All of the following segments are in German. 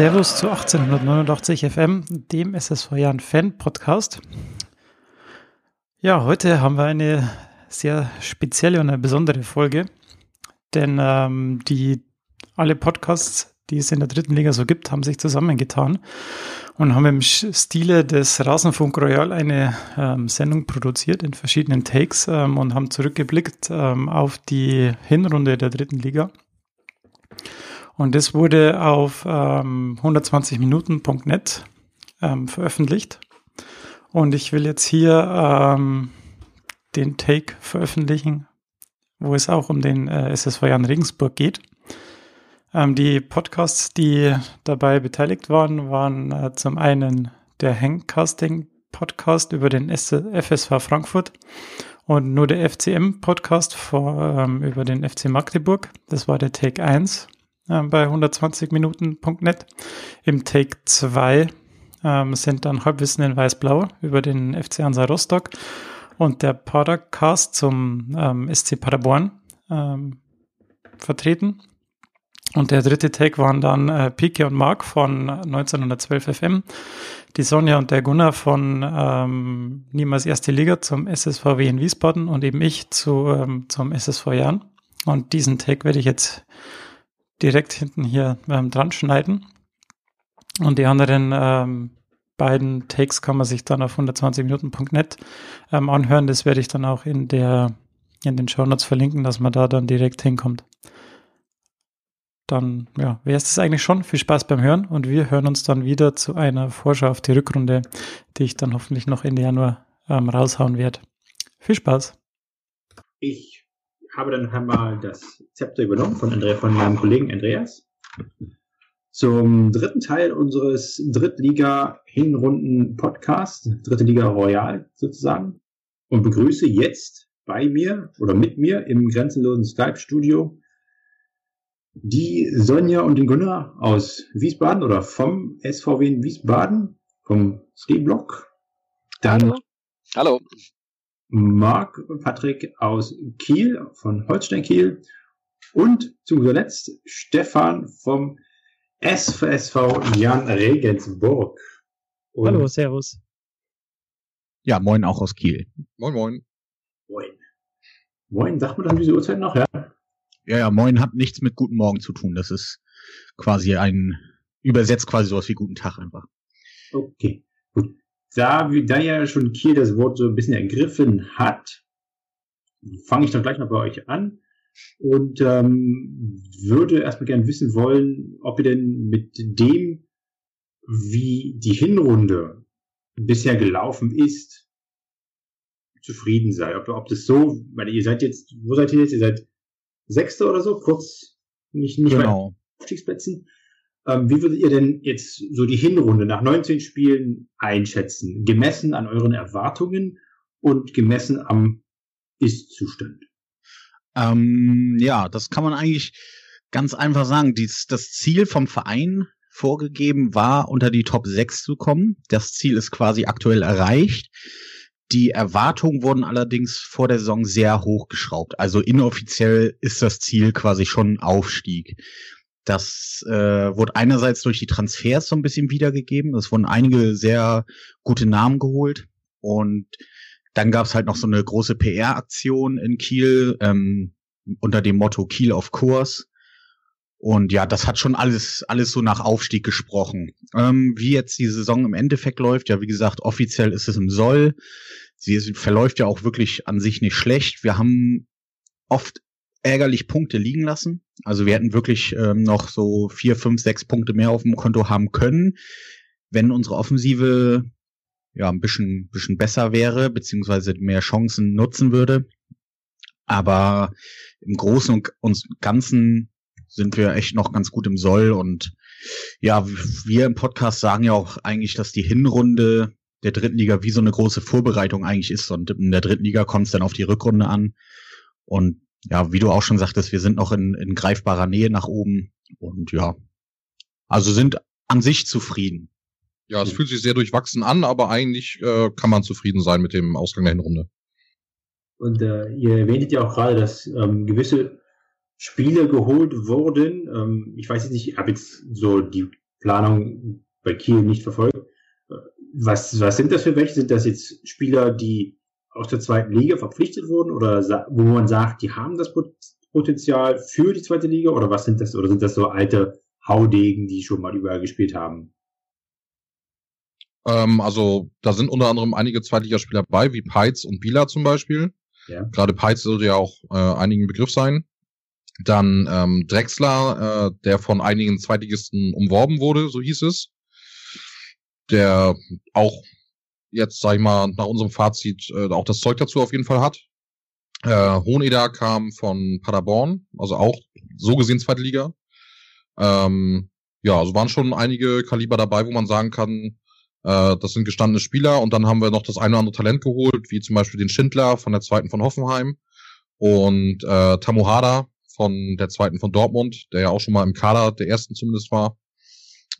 Servus zu 1889 FM, dem SSV Jahren Fan Podcast. Ja, heute haben wir eine sehr spezielle und eine besondere Folge, denn ähm, die alle Podcasts, die es in der dritten Liga so gibt, haben sich zusammengetan und haben im Stile des Rasenfunk Royal eine ähm, Sendung produziert in verschiedenen Takes ähm, und haben zurückgeblickt ähm, auf die Hinrunde der dritten Liga. Und das wurde auf ähm, 120minuten.net ähm, veröffentlicht. Und ich will jetzt hier ähm, den Take veröffentlichen, wo es auch um den äh, SSV Jan Regensburg geht. Ähm, die Podcasts, die dabei beteiligt waren, waren äh, zum einen der Hangcasting Podcast über den FSV Frankfurt und nur der FCM Podcast vor, ähm, über den FC Magdeburg. Das war der Take 1 äh, bei 120minuten.net. Im Take 2 ähm, sind dann Halbwissen in Weiß-Blau über den FC Hansa Rostock und der Podcast zum ähm, SC Paderborn ähm, vertreten. Und der dritte Tag waren dann äh, Pike und Mark von 1912 FM, die Sonja und der Gunnar von ähm, Niemals Erste Liga zum SSVW in Wiesbaden und eben ich zu, ähm, zum SSV Jan. Und diesen Tag werde ich jetzt direkt hinten hier ähm, dran schneiden. Und die anderen ähm, beiden Takes kann man sich dann auf 120minuten.net ähm, anhören. Das werde ich dann auch in der in den Show Notes verlinken, dass man da dann direkt hinkommt dann ja, wäre es das eigentlich schon. Viel Spaß beim Hören und wir hören uns dann wieder zu einer Vorschau auf die Rückrunde, die ich dann hoffentlich noch Ende Januar ähm, raushauen werde. Viel Spaß. Ich habe dann einmal das Zepter übernommen von, Andrea, von meinem Kollegen Andreas zum dritten Teil unseres Drittliga-Hinrunden-Podcasts, Dritte Liga Royal sozusagen, und begrüße jetzt bei mir oder mit mir im grenzenlosen Skype-Studio die Sonja und den Gunnar aus Wiesbaden oder vom SVW in Wiesbaden, vom Skiblock. Dann Hallo. Hallo. Marc und Patrick aus Kiel, von Holstein Kiel. Und zu guter Letzt Stefan vom SVSV Jan Regensburg. Und Hallo, Servus. Ja, moin auch aus Kiel. Moin, moin. Moin. Moin, sagt man dann diese Uhrzeit noch, ja? Ja, ja, moin hat nichts mit guten Morgen zu tun. Das ist quasi ein, übersetzt quasi sowas wie guten Tag einfach. Okay, gut. Da, da ja schon Kiel das Wort so ein bisschen ergriffen hat, fange ich doch gleich mal bei euch an und ähm, würde erstmal gerne wissen wollen, ob ihr denn mit dem, wie die Hinrunde bisher gelaufen ist, zufrieden seid. Ob, ob das so, weil ihr seid jetzt, wo seid ihr jetzt? Ihr seid Sechster oder so, kurz nicht, nicht genau. Aufstiegsplätzen. Ähm, wie würdet ihr denn jetzt so die Hinrunde nach 19 Spielen einschätzen, gemessen an euren Erwartungen und gemessen am Ist-Zustand? Ähm, ja, das kann man eigentlich ganz einfach sagen. Dies, das Ziel vom Verein vorgegeben war, unter die Top 6 zu kommen. Das Ziel ist quasi aktuell erreicht. Die Erwartungen wurden allerdings vor der Saison sehr hochgeschraubt. Also inoffiziell ist das Ziel quasi schon Aufstieg. Das äh, wurde einerseits durch die Transfers so ein bisschen wiedergegeben. Es wurden einige sehr gute Namen geholt. Und dann gab es halt noch so eine große PR-Aktion in Kiel ähm, unter dem Motto Kiel auf Kurs. Und ja, das hat schon alles, alles so nach Aufstieg gesprochen. Ähm, wie jetzt die Saison im Endeffekt läuft, ja, wie gesagt, offiziell ist es im Soll. Sie verläuft ja auch wirklich an sich nicht schlecht. Wir haben oft ärgerlich Punkte liegen lassen. Also wir hätten wirklich ähm, noch so vier, fünf, sechs Punkte mehr auf dem Konto haben können, wenn unsere Offensive ja ein bisschen, bisschen besser wäre, beziehungsweise mehr Chancen nutzen würde. Aber im Großen und Ganzen sind wir echt noch ganz gut im Soll und ja, wir im Podcast sagen ja auch eigentlich, dass die Hinrunde der dritten Liga wie so eine große Vorbereitung eigentlich ist und in der dritten Liga kommt es dann auf die Rückrunde an und ja, wie du auch schon sagtest, wir sind noch in, in greifbarer Nähe nach oben und ja, also sind an sich zufrieden. Ja, es fühlt sich sehr durchwachsen an, aber eigentlich äh, kann man zufrieden sein mit dem Ausgang der Hinrunde. Und äh, ihr erwähntet ja auch gerade, dass ähm, gewisse Spiele geholt wurden. Ähm, ich weiß jetzt nicht, ich habe jetzt so die Planung bei Kiel nicht verfolgt. Was, was sind das für welche? Sind das jetzt Spieler, die aus der zweiten Liga verpflichtet wurden oder wo man sagt, die haben das Potenzial für die zweite Liga oder was sind das? Oder sind das so alte Haudegen, die schon mal überall gespielt haben? Ähm, also da sind unter anderem einige Zweitligaspieler bei, wie Peitz und Bila zum Beispiel. Ja. Gerade Peitz sollte ja auch äh, einigen Begriff sein. Dann ähm, Drexler, äh, der von einigen Zweitligisten umworben wurde, so hieß es. Der auch jetzt, sag ich mal, nach unserem Fazit äh, auch das Zeug dazu auf jeden Fall hat. Äh, Hoheneder kam von Paderborn, also auch so gesehen zweite Liga. Ähm, ja, also waren schon einige Kaliber dabei, wo man sagen kann, äh, das sind gestandene Spieler. Und dann haben wir noch das eine oder andere Talent geholt, wie zum Beispiel den Schindler von der zweiten von Hoffenheim und äh, Tamuhada von der zweiten von Dortmund, der ja auch schon mal im Kader der ersten zumindest war.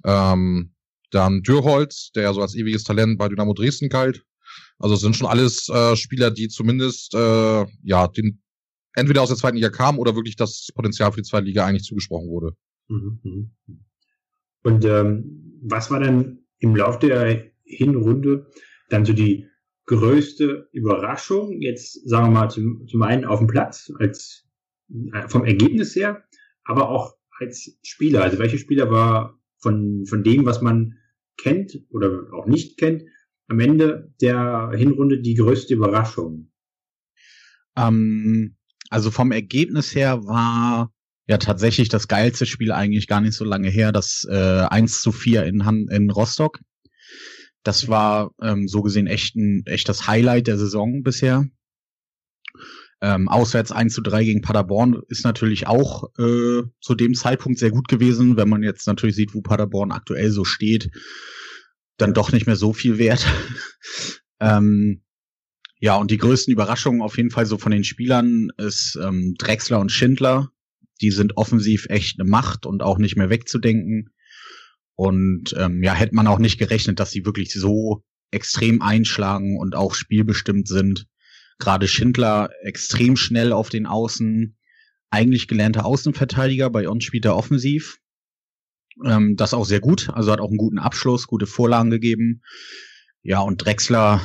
Ähm, dann Dürholz, der ja so als ewiges Talent bei Dynamo Dresden galt. Also es sind schon alles äh, Spieler, die zumindest äh, ja den entweder aus der zweiten Liga kamen oder wirklich das Potenzial für die zweite Liga eigentlich zugesprochen wurde. Mhm, mhm. Und ähm, was war denn im Lauf der Hinrunde dann so die größte Überraschung? Jetzt sagen wir mal zum, zum einen auf dem Platz als äh, vom Ergebnis her, aber auch als Spieler. Also welche Spieler war von, von dem, was man kennt oder auch nicht kennt, am Ende der Hinrunde die größte Überraschung? Ähm, also vom Ergebnis her war ja tatsächlich das geilste Spiel eigentlich gar nicht so lange her, das äh, 1 zu 4 in, Han in Rostock. Das war ähm, so gesehen echt ein echt das Highlight der Saison bisher. Ähm, auswärts 1 zu 3 gegen Paderborn ist natürlich auch äh, zu dem Zeitpunkt sehr gut gewesen, wenn man jetzt natürlich sieht, wo Paderborn aktuell so steht dann doch nicht mehr so viel wert. ähm, ja, und die größten Überraschungen auf jeden Fall so von den Spielern ist ähm, Drexler und Schindler. Die sind offensiv echt eine Macht und auch nicht mehr wegzudenken. Und ähm, ja, hätte man auch nicht gerechnet, dass sie wirklich so extrem einschlagen und auch spielbestimmt sind. Gerade Schindler extrem schnell auf den Außen, eigentlich gelernter Außenverteidiger, bei uns spielt er offensiv. Ähm, das auch sehr gut, also hat auch einen guten Abschluss, gute Vorlagen gegeben. Ja, und Drexler,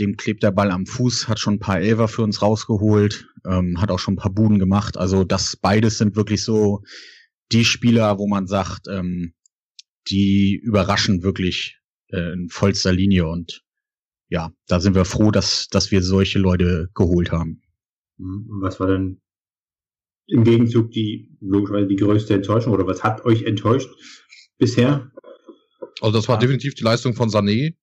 dem klebt der Ball am Fuß, hat schon ein paar Elfer für uns rausgeholt, ähm, hat auch schon ein paar Buden gemacht. Also das beides sind wirklich so die Spieler, wo man sagt, ähm, die überraschen wirklich äh, in vollster Linie und ja, da sind wir froh, dass, dass wir solche Leute geholt haben. Mhm. Und was war denn im Gegenzug die logischerweise die größte Enttäuschung oder was hat euch enttäuscht bisher? Also das war ja. definitiv die Leistung von Sané,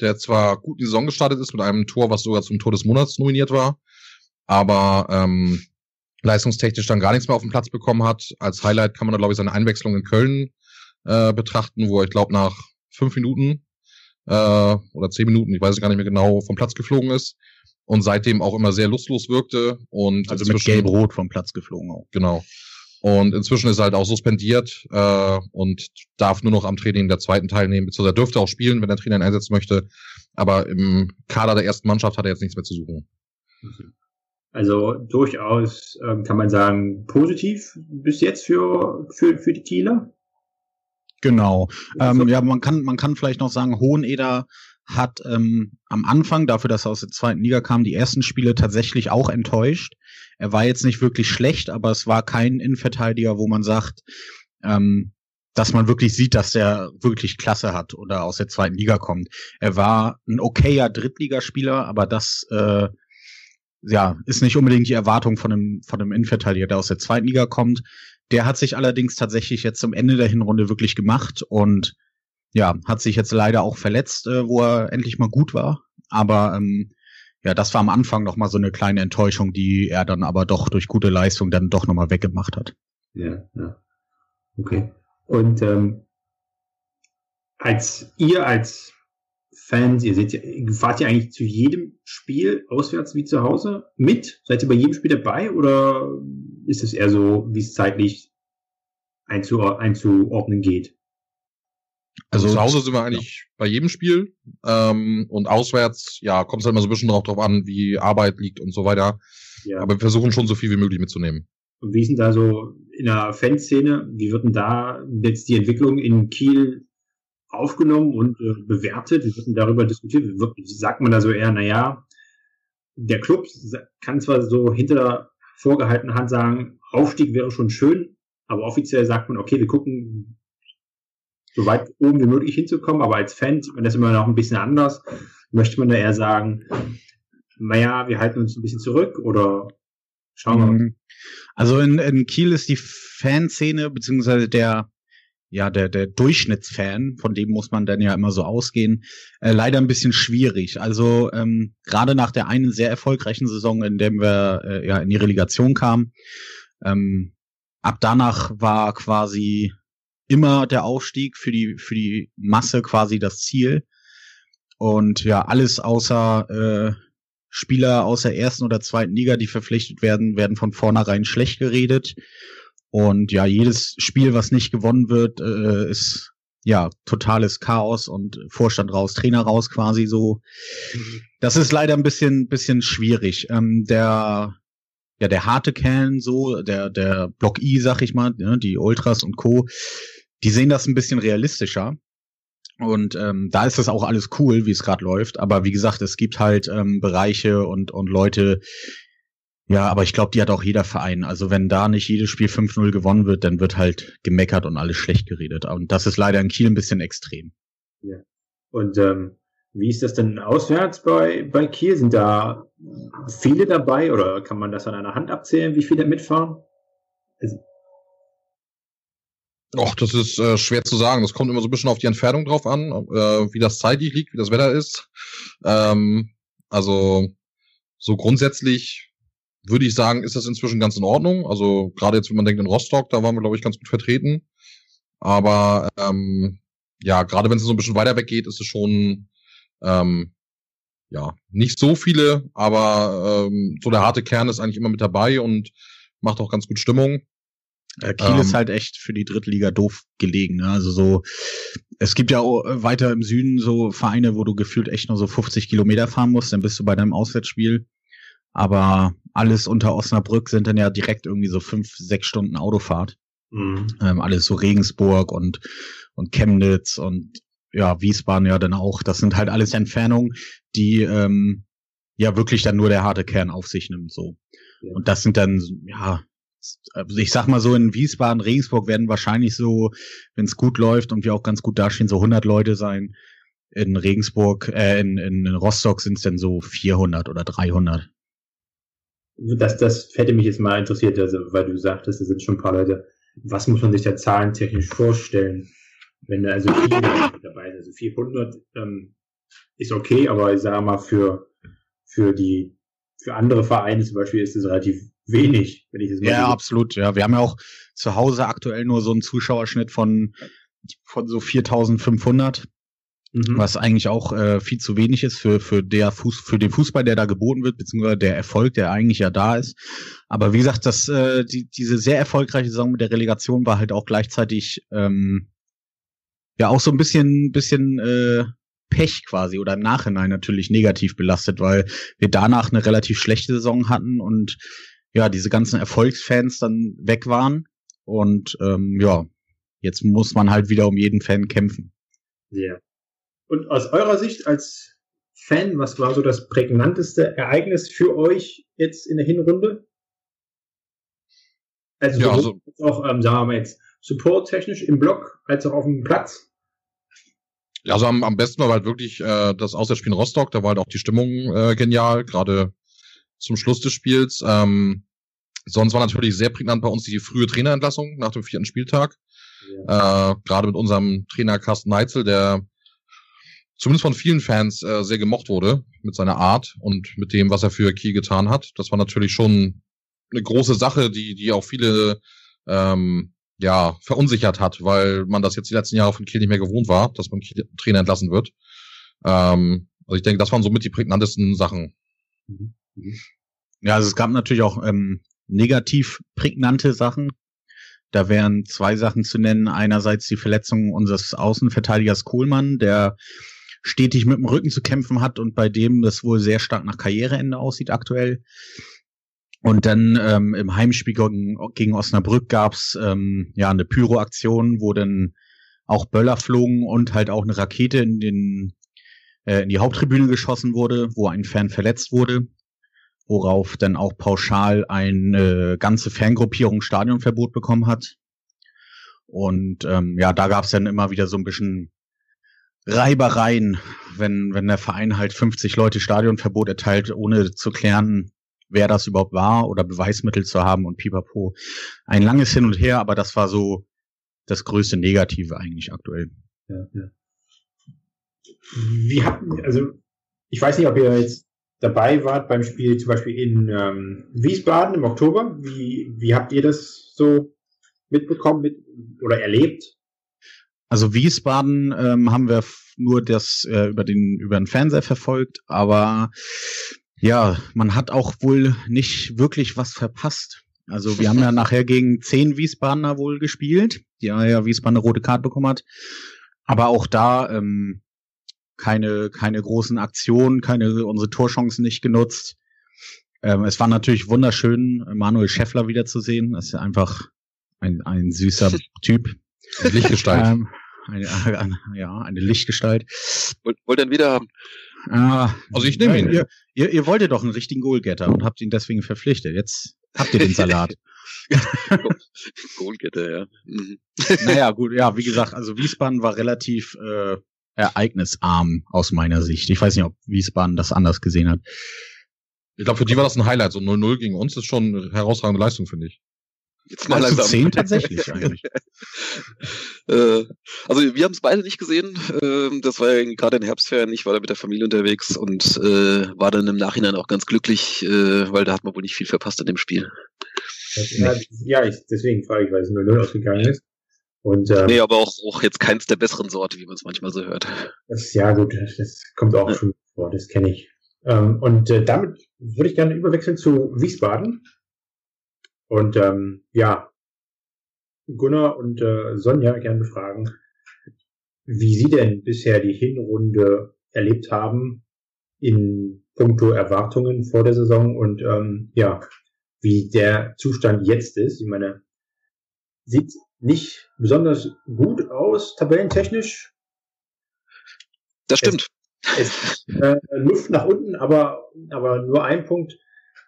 der zwar gut in die Saison gestartet ist mit einem Tor, was sogar zum Tor des Monats nominiert war, aber ähm, leistungstechnisch dann gar nichts mehr auf den Platz bekommen hat. Als Highlight kann man da glaube ich seine Einwechslung in Köln äh, betrachten, wo er ich glaube nach fünf Minuten äh, oder zehn Minuten, ich weiß gar nicht mehr genau, vom Platz geflogen ist und seitdem auch immer sehr lustlos wirkte und also mit gelb-rot vom Platz geflogen auch. Genau. Und inzwischen ist er halt auch suspendiert äh, und darf nur noch am Training der zweiten teilnehmen, beziehungsweise er dürfte auch spielen, wenn der Trainer ihn einsetzen möchte. Aber im Kader der ersten Mannschaft hat er jetzt nichts mehr zu suchen. Also durchaus ähm, kann man sagen, positiv bis jetzt für, für, für die Kieler. Genau. Ähm, ja, man kann, man kann vielleicht noch sagen, Hoheneder hat ähm, am Anfang, dafür, dass er aus der zweiten Liga kam, die ersten Spiele tatsächlich auch enttäuscht. Er war jetzt nicht wirklich schlecht, aber es war kein Innenverteidiger, wo man sagt, ähm, dass man wirklich sieht, dass der wirklich Klasse hat oder aus der zweiten Liga kommt. Er war ein okayer Drittligaspieler, aber das äh, ja ist nicht unbedingt die Erwartung von einem von einem Innenverteidiger, der aus der zweiten Liga kommt. Der hat sich allerdings tatsächlich jetzt zum Ende der Hinrunde wirklich gemacht und ja, hat sich jetzt leider auch verletzt, äh, wo er endlich mal gut war. Aber ähm, ja, das war am Anfang noch mal so eine kleine Enttäuschung, die er dann aber doch durch gute Leistung dann doch noch mal weggemacht hat. Ja, ja. Okay. Und ähm, als ihr als Fans, ihr seht, fahrt ihr eigentlich zu jedem Spiel auswärts wie zu Hause mit? Seid ihr bei jedem Spiel dabei oder ist es eher so, wie es zeitlich einzuordnen geht? Also, also zu Hause sind wir eigentlich ja. bei jedem Spiel. Ähm, und auswärts, ja, kommt es halt immer so ein bisschen drauf, drauf an, wie Arbeit liegt und so weiter. Ja. Aber wir versuchen schon so viel wie möglich mitzunehmen. Und wie ist denn da so in der Fanszene, wie wird denn da jetzt die Entwicklung in Kiel aufgenommen und äh, bewertet? Wird denn darüber diskutiert? Wird, sagt man da so eher, naja, der Club kann zwar so hinter vorgehaltener Hand sagen, Aufstieg wäre schon schön, aber offiziell sagt man, okay, wir gucken so weit oben wie möglich hinzukommen, aber als Fan man das immer noch ein bisschen anders. Möchte man da eher sagen, naja, wir halten uns ein bisschen zurück oder schauen wir mal. Mhm. Also in, in Kiel ist die Fanszene, beziehungsweise der, ja, der, der Durchschnittsfan, von dem muss man dann ja immer so ausgehen, äh, leider ein bisschen schwierig. Also ähm, gerade nach der einen sehr erfolgreichen Saison, in der wir äh, ja in die Relegation kamen, ähm, ab danach war quasi immer der Aufstieg für die, für die Masse quasi das Ziel. Und ja, alles außer äh, Spieler aus der ersten oder zweiten Liga, die verpflichtet werden, werden von vornherein schlecht geredet. Und ja, jedes Spiel, was nicht gewonnen wird, äh, ist ja totales Chaos und Vorstand raus, Trainer raus quasi so. Das ist leider ein bisschen, bisschen schwierig. Ähm, der ja, der harte Kern so, der, der Block I, sag ich mal, ne, die Ultras und Co., die sehen das ein bisschen realistischer. Und ähm, da ist das auch alles cool, wie es gerade läuft. Aber wie gesagt, es gibt halt ähm, Bereiche und, und Leute, ja, aber ich glaube, die hat auch jeder Verein. Also wenn da nicht jedes Spiel 5-0 gewonnen wird, dann wird halt gemeckert und alles schlecht geredet. Und das ist leider in Kiel ein bisschen extrem. Ja. Und ähm, wie ist das denn auswärts bei, bei Kiel? Sind da viele dabei oder kann man das an einer Hand abzählen, wie viele mitfahren? Also, Och, das ist äh, schwer zu sagen. Das kommt immer so ein bisschen auf die Entfernung drauf an, äh, wie das zeitlich liegt, wie das Wetter ist. Ähm, also so grundsätzlich würde ich sagen, ist das inzwischen ganz in Ordnung. Also gerade jetzt, wenn man denkt in Rostock, da waren wir, glaube ich, ganz gut vertreten. Aber ähm, ja, gerade wenn es so ein bisschen weiter weg geht, ist es schon ähm, ja nicht so viele, aber ähm, so der harte Kern ist eigentlich immer mit dabei und macht auch ganz gut Stimmung. Kiel ähm, ist halt echt für die Drittliga doof gelegen. Ne? Also so, es gibt ja weiter im Süden so Vereine, wo du gefühlt echt nur so 50 Kilometer fahren musst, dann bist du bei deinem Auswärtsspiel. Aber alles unter Osnabrück sind dann ja direkt irgendwie so fünf, sechs Stunden Autofahrt. Mhm. Ähm, alles so Regensburg und, und Chemnitz und ja, Wiesbaden ja dann auch. Das sind halt alles Entfernungen, die ähm, ja wirklich dann nur der harte Kern auf sich nimmt. so. Ja. Und das sind dann, ja, also ich sag mal so, in Wiesbaden, Regensburg werden wahrscheinlich so, wenn es gut läuft und wir auch ganz gut dastehen, so 100 Leute sein. In Regensburg, äh, in, in Rostock sind es dann so 400 oder 300. Das, das hätte mich jetzt mal interessiert, also, weil du sagtest, es sind schon ein paar Leute. Was muss man sich da zahlentechnisch vorstellen? Wenn da also viele dabei sind, also 400 ähm, ist okay, aber ich sage mal, für, für die, für andere Vereine zum Beispiel ist es relativ wenig, wenn ich das mal Ja, so absolut. Ja, wir haben ja auch zu Hause aktuell nur so einen Zuschauerschnitt von, von so 4500. Mhm. Was eigentlich auch äh, viel zu wenig ist für, für, der Fuß, für den Fußball, der da geboten wird, beziehungsweise der Erfolg, der eigentlich ja da ist. Aber wie gesagt, das, äh, die, diese sehr erfolgreiche Saison mit der Relegation war halt auch gleichzeitig ähm, ja auch so ein bisschen, bisschen äh, Pech quasi oder im Nachhinein natürlich negativ belastet, weil wir danach eine relativ schlechte Saison hatten und ja, diese ganzen Erfolgsfans dann weg waren. Und ähm, ja, jetzt muss man halt wieder um jeden Fan kämpfen. Ja. Und aus eurer Sicht als Fan, was war so das prägnanteste Ereignis für euch jetzt in der Hinrunde? Also, ja, also auch, ähm, sagen wir mal jetzt, supporttechnisch im Block als auch auf dem Platz? Ja, also am, am besten war halt wirklich äh, das Auswärtsspiel in Rostock, da war halt auch die Stimmung äh, genial, gerade zum Schluss des Spiels. Ähm, sonst war natürlich sehr prägnant bei uns die frühe Trainerentlassung nach dem vierten Spieltag. Ja. Äh, Gerade mit unserem Trainer Carsten Neitzel, der zumindest von vielen Fans äh, sehr gemocht wurde mit seiner Art und mit dem, was er für Kiel getan hat. Das war natürlich schon eine große Sache, die, die auch viele ähm, ja, verunsichert hat, weil man das jetzt die letzten Jahre von Kiel nicht mehr gewohnt war, dass man Kiel Trainer entlassen wird. Ähm, also ich denke, das waren somit die prägnantesten Sachen. Mhm. Mhm. Ja, also es gab natürlich auch ähm, negativ prägnante Sachen. Da wären zwei Sachen zu nennen. Einerseits die Verletzung unseres Außenverteidigers Kohlmann, der stetig mit dem Rücken zu kämpfen hat und bei dem das wohl sehr stark nach Karriereende aussieht aktuell. Und dann ähm, im Heimspiel gegen, gegen Osnabrück gab's ähm, ja eine Pyroaktion, wo dann auch Böller flogen und halt auch eine Rakete in den äh, in die Haupttribüne geschossen wurde, wo ein Fan verletzt wurde, worauf dann auch pauschal eine ganze Fangruppierung Stadionverbot bekommen hat. Und ähm, ja, da gab's dann immer wieder so ein bisschen Reibereien, wenn, wenn der Verein halt 50 Leute Stadionverbot erteilt, ohne zu klären, wer das überhaupt war oder Beweismittel zu haben und pipapo. Ein langes Hin und Her, aber das war so das größte Negative eigentlich aktuell. Ja, ja. Wie habt, also ich weiß nicht, ob ihr jetzt dabei wart beim Spiel zum Beispiel in ähm, Wiesbaden im Oktober. Wie, wie habt ihr das so mitbekommen mit, oder erlebt? Also Wiesbaden ähm, haben wir nur das äh, über den über den Fernseher verfolgt, aber ja, man hat auch wohl nicht wirklich was verpasst. Also wir haben ja nachher gegen zehn Wiesbadener wohl gespielt, die ja Wiesbaden eine rote Karte bekommen hat. Aber auch da ähm, keine, keine großen Aktionen, keine unsere Torchancen nicht genutzt. Ähm, es war natürlich wunderschön, Manuel Scheffler wiederzusehen. Das ist ja einfach ein, ein süßer Typ. Lichtgestalt. Ähm, eine, eine, ja, eine Lichtgestalt. Wollt, wollt ihr wieder haben? Ah, also ich nehme ihn. Ihr, ihr, ihr wolltet doch einen richtigen Goalgetter und habt ihn deswegen verpflichtet. Jetzt habt ihr den Salat. Goalgetter, ja. Mhm. naja, gut, ja, wie gesagt, also Wiesbaden war relativ äh, ereignisarm aus meiner Sicht. Ich weiß nicht, ob Wiesbaden das anders gesehen hat. Ich glaube, für die war das ein Highlight. So 0-0 gegen uns ist schon eine herausragende Leistung, finde ich. Jetzt mal also langsam. Zehn tatsächlich eigentlich. äh, also wir haben es beide nicht gesehen. Äh, das war ja gerade in Herbstferien. Ich war da mit der Familie unterwegs und äh, war dann im Nachhinein auch ganz glücklich, äh, weil da hat man wohl nicht viel verpasst an dem Spiel. Ja, ja ich, deswegen frage ich, weil es 0-0 ausgegangen ist. Und, ähm, nee, aber auch, auch jetzt keins der besseren Sorte, wie man es manchmal so hört. Das, ja, gut, das kommt auch ja. schon vor, das kenne ich. Ähm, und äh, damit würde ich gerne überwechseln zu Wiesbaden. Und ähm, ja, Gunnar und äh, Sonja gerne fragen, wie sie denn bisher die Hinrunde erlebt haben in puncto Erwartungen vor der Saison und ähm, ja, wie der Zustand jetzt ist. Ich meine, sieht nicht besonders gut aus, tabellentechnisch. Das stimmt. Es, es, äh, Luft nach unten, aber, aber nur ein Punkt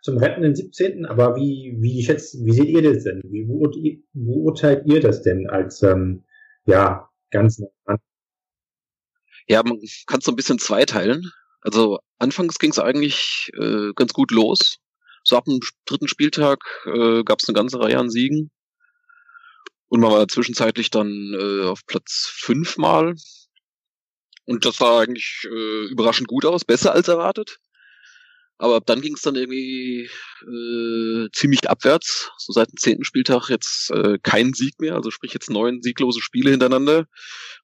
zum rettenden 17. Aber wie, wie schätzt, wie seht ihr das denn? Wie beurteilt ihr das denn als, ähm, ja, ganz an? Ja, man kann es so ein bisschen zweiteilen. Also anfangs ging es eigentlich äh, ganz gut los. So ab dem dritten Spieltag äh, gab es eine ganze Reihe an Siegen. Und man war zwischenzeitlich dann äh, auf Platz fünfmal. Und das sah eigentlich äh, überraschend gut aus, besser als erwartet. Aber dann ging es dann irgendwie äh, ziemlich abwärts. So seit dem zehnten Spieltag jetzt äh, kein Sieg mehr, also sprich jetzt neun sieglose Spiele hintereinander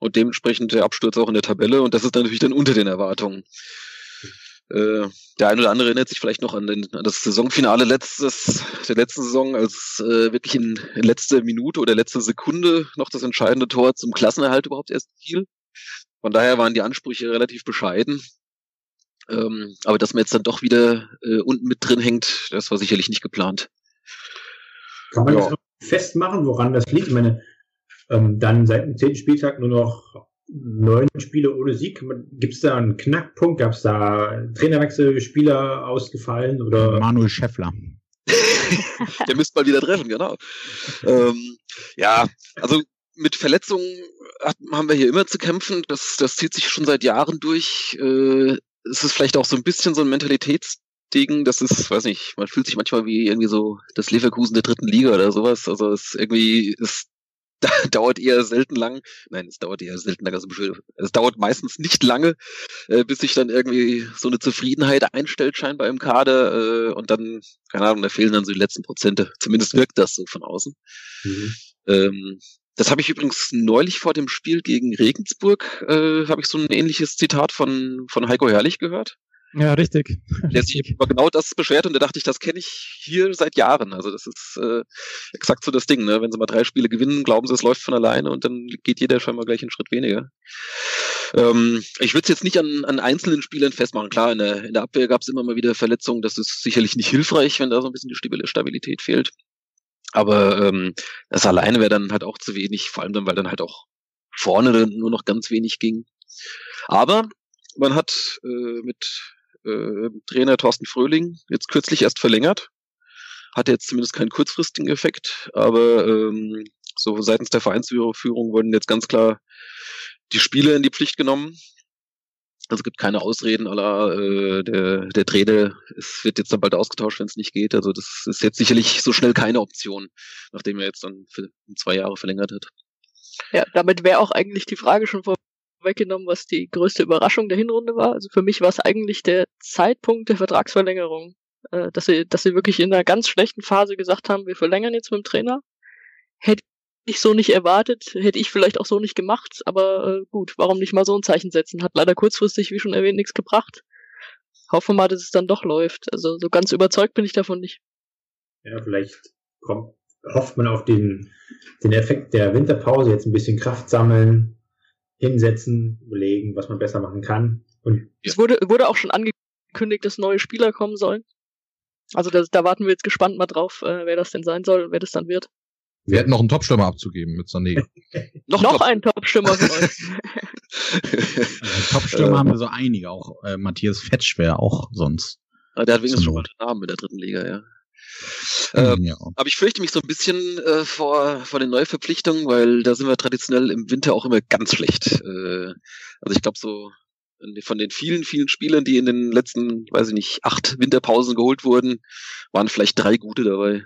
und dementsprechend der Absturz auch in der Tabelle und das ist dann natürlich dann unter den Erwartungen. Äh, der eine oder andere erinnert sich vielleicht noch an, den, an das Saisonfinale letztes, der letzten Saison, als äh, wirklich in, in letzter Minute oder letzter Sekunde noch das entscheidende Tor zum Klassenerhalt überhaupt erst fiel. Von daher waren die Ansprüche relativ bescheiden. Ähm, aber dass man jetzt dann doch wieder äh, unten mit drin hängt, das war sicherlich nicht geplant. Kann man ja. das festmachen, woran das liegt? Ich meine, ähm, dann seit dem zehnten Spieltag nur noch neun Spiele ohne Sieg. Gibt es da einen Knackpunkt? Gab es da Trainerwechsel, Spieler ausgefallen oder? Manuel Schäffler. Der müsste mal wieder treffen, genau. Ähm, ja, also mit Verletzungen hat, haben wir hier immer zu kämpfen. Das, das zieht sich schon seit Jahren durch. Äh, es ist vielleicht auch so ein bisschen so ein Mentalitätsding. Das ist, weiß nicht, man fühlt sich manchmal wie irgendwie so das Leverkusen der dritten Liga oder sowas. Also es irgendwie ist dauert eher selten lang. Nein, es dauert eher selten lang. Also es dauert meistens nicht lange, äh, bis sich dann irgendwie so eine Zufriedenheit einstellt, scheinbar im Kader. Äh, und dann, keine Ahnung, da fehlen dann so die letzten Prozente. Zumindest wirkt das so von außen. Mhm. Ähm, das habe ich übrigens neulich vor dem Spiel gegen Regensburg, äh, habe ich so ein ähnliches Zitat von, von Heiko Herrlich gehört. Ja, richtig. Der sich über genau das beschwert und da dachte ich, das kenne ich hier seit Jahren. Also das ist äh, exakt so das Ding, ne? Wenn sie mal drei Spiele gewinnen, glauben sie, es läuft von alleine und dann geht jeder schon mal gleich einen Schritt weniger. Ähm, ich würde es jetzt nicht an, an einzelnen Spielern festmachen. Klar, in der, in der Abwehr gab es immer mal wieder Verletzungen. Das ist sicherlich nicht hilfreich, wenn da so ein bisschen die Stabilität fehlt. Aber ähm, das alleine wäre dann halt auch zu wenig, vor allem dann, weil dann halt auch vorne nur noch ganz wenig ging. Aber man hat äh, mit äh, Trainer Thorsten Fröhling jetzt kürzlich erst verlängert. Hatte jetzt zumindest keinen kurzfristigen Effekt, aber ähm, so seitens der Vereinsführung wurden jetzt ganz klar die Spiele in die Pflicht genommen. Also es gibt keine Ausreden aller äh, der, der Trainer, es wird jetzt dann bald ausgetauscht, wenn es nicht geht. Also das ist jetzt sicherlich so schnell keine Option, nachdem er jetzt dann für zwei Jahre verlängert hat. Ja, damit wäre auch eigentlich die Frage schon vorweggenommen, was die größte Überraschung der Hinrunde war. Also für mich war es eigentlich der Zeitpunkt der Vertragsverlängerung, äh, dass sie, dass sie wirklich in einer ganz schlechten Phase gesagt haben, wir verlängern jetzt mit dem Trainer. Hätte ich so nicht erwartet, hätte ich vielleicht auch so nicht gemacht, aber äh, gut, warum nicht mal so ein Zeichen setzen? Hat leider kurzfristig, wie schon erwähnt, nichts gebracht. Hoffe mal, dass es dann doch läuft. Also so ganz überzeugt bin ich davon nicht. Ja, vielleicht kommt, hofft man auf den, den Effekt der Winterpause, jetzt ein bisschen Kraft sammeln, hinsetzen, überlegen, was man besser machen kann. Und es wurde, wurde auch schon angekündigt, dass neue Spieler kommen sollen. Also da, da warten wir jetzt gespannt mal drauf, äh, wer das denn sein soll und wer das dann wird. Wir hätten noch einen Topstürmer abzugeben mit Sané. noch noch einen Topstürmer von euch. Topstürmer haben wir so einige, auch äh, Matthias Fetsch wäre auch sonst. Aber der hat wenigstens schon mal den Namen in der dritten Liga, ja. Ähm, ja. Aber ich fürchte mich so ein bisschen äh, vor, vor den Neuverpflichtungen, weil da sind wir traditionell im Winter auch immer ganz schlecht. Äh, also ich glaube so von den vielen, vielen Spielern, die in den letzten, weiß ich nicht, acht Winterpausen geholt wurden, waren vielleicht drei gute dabei.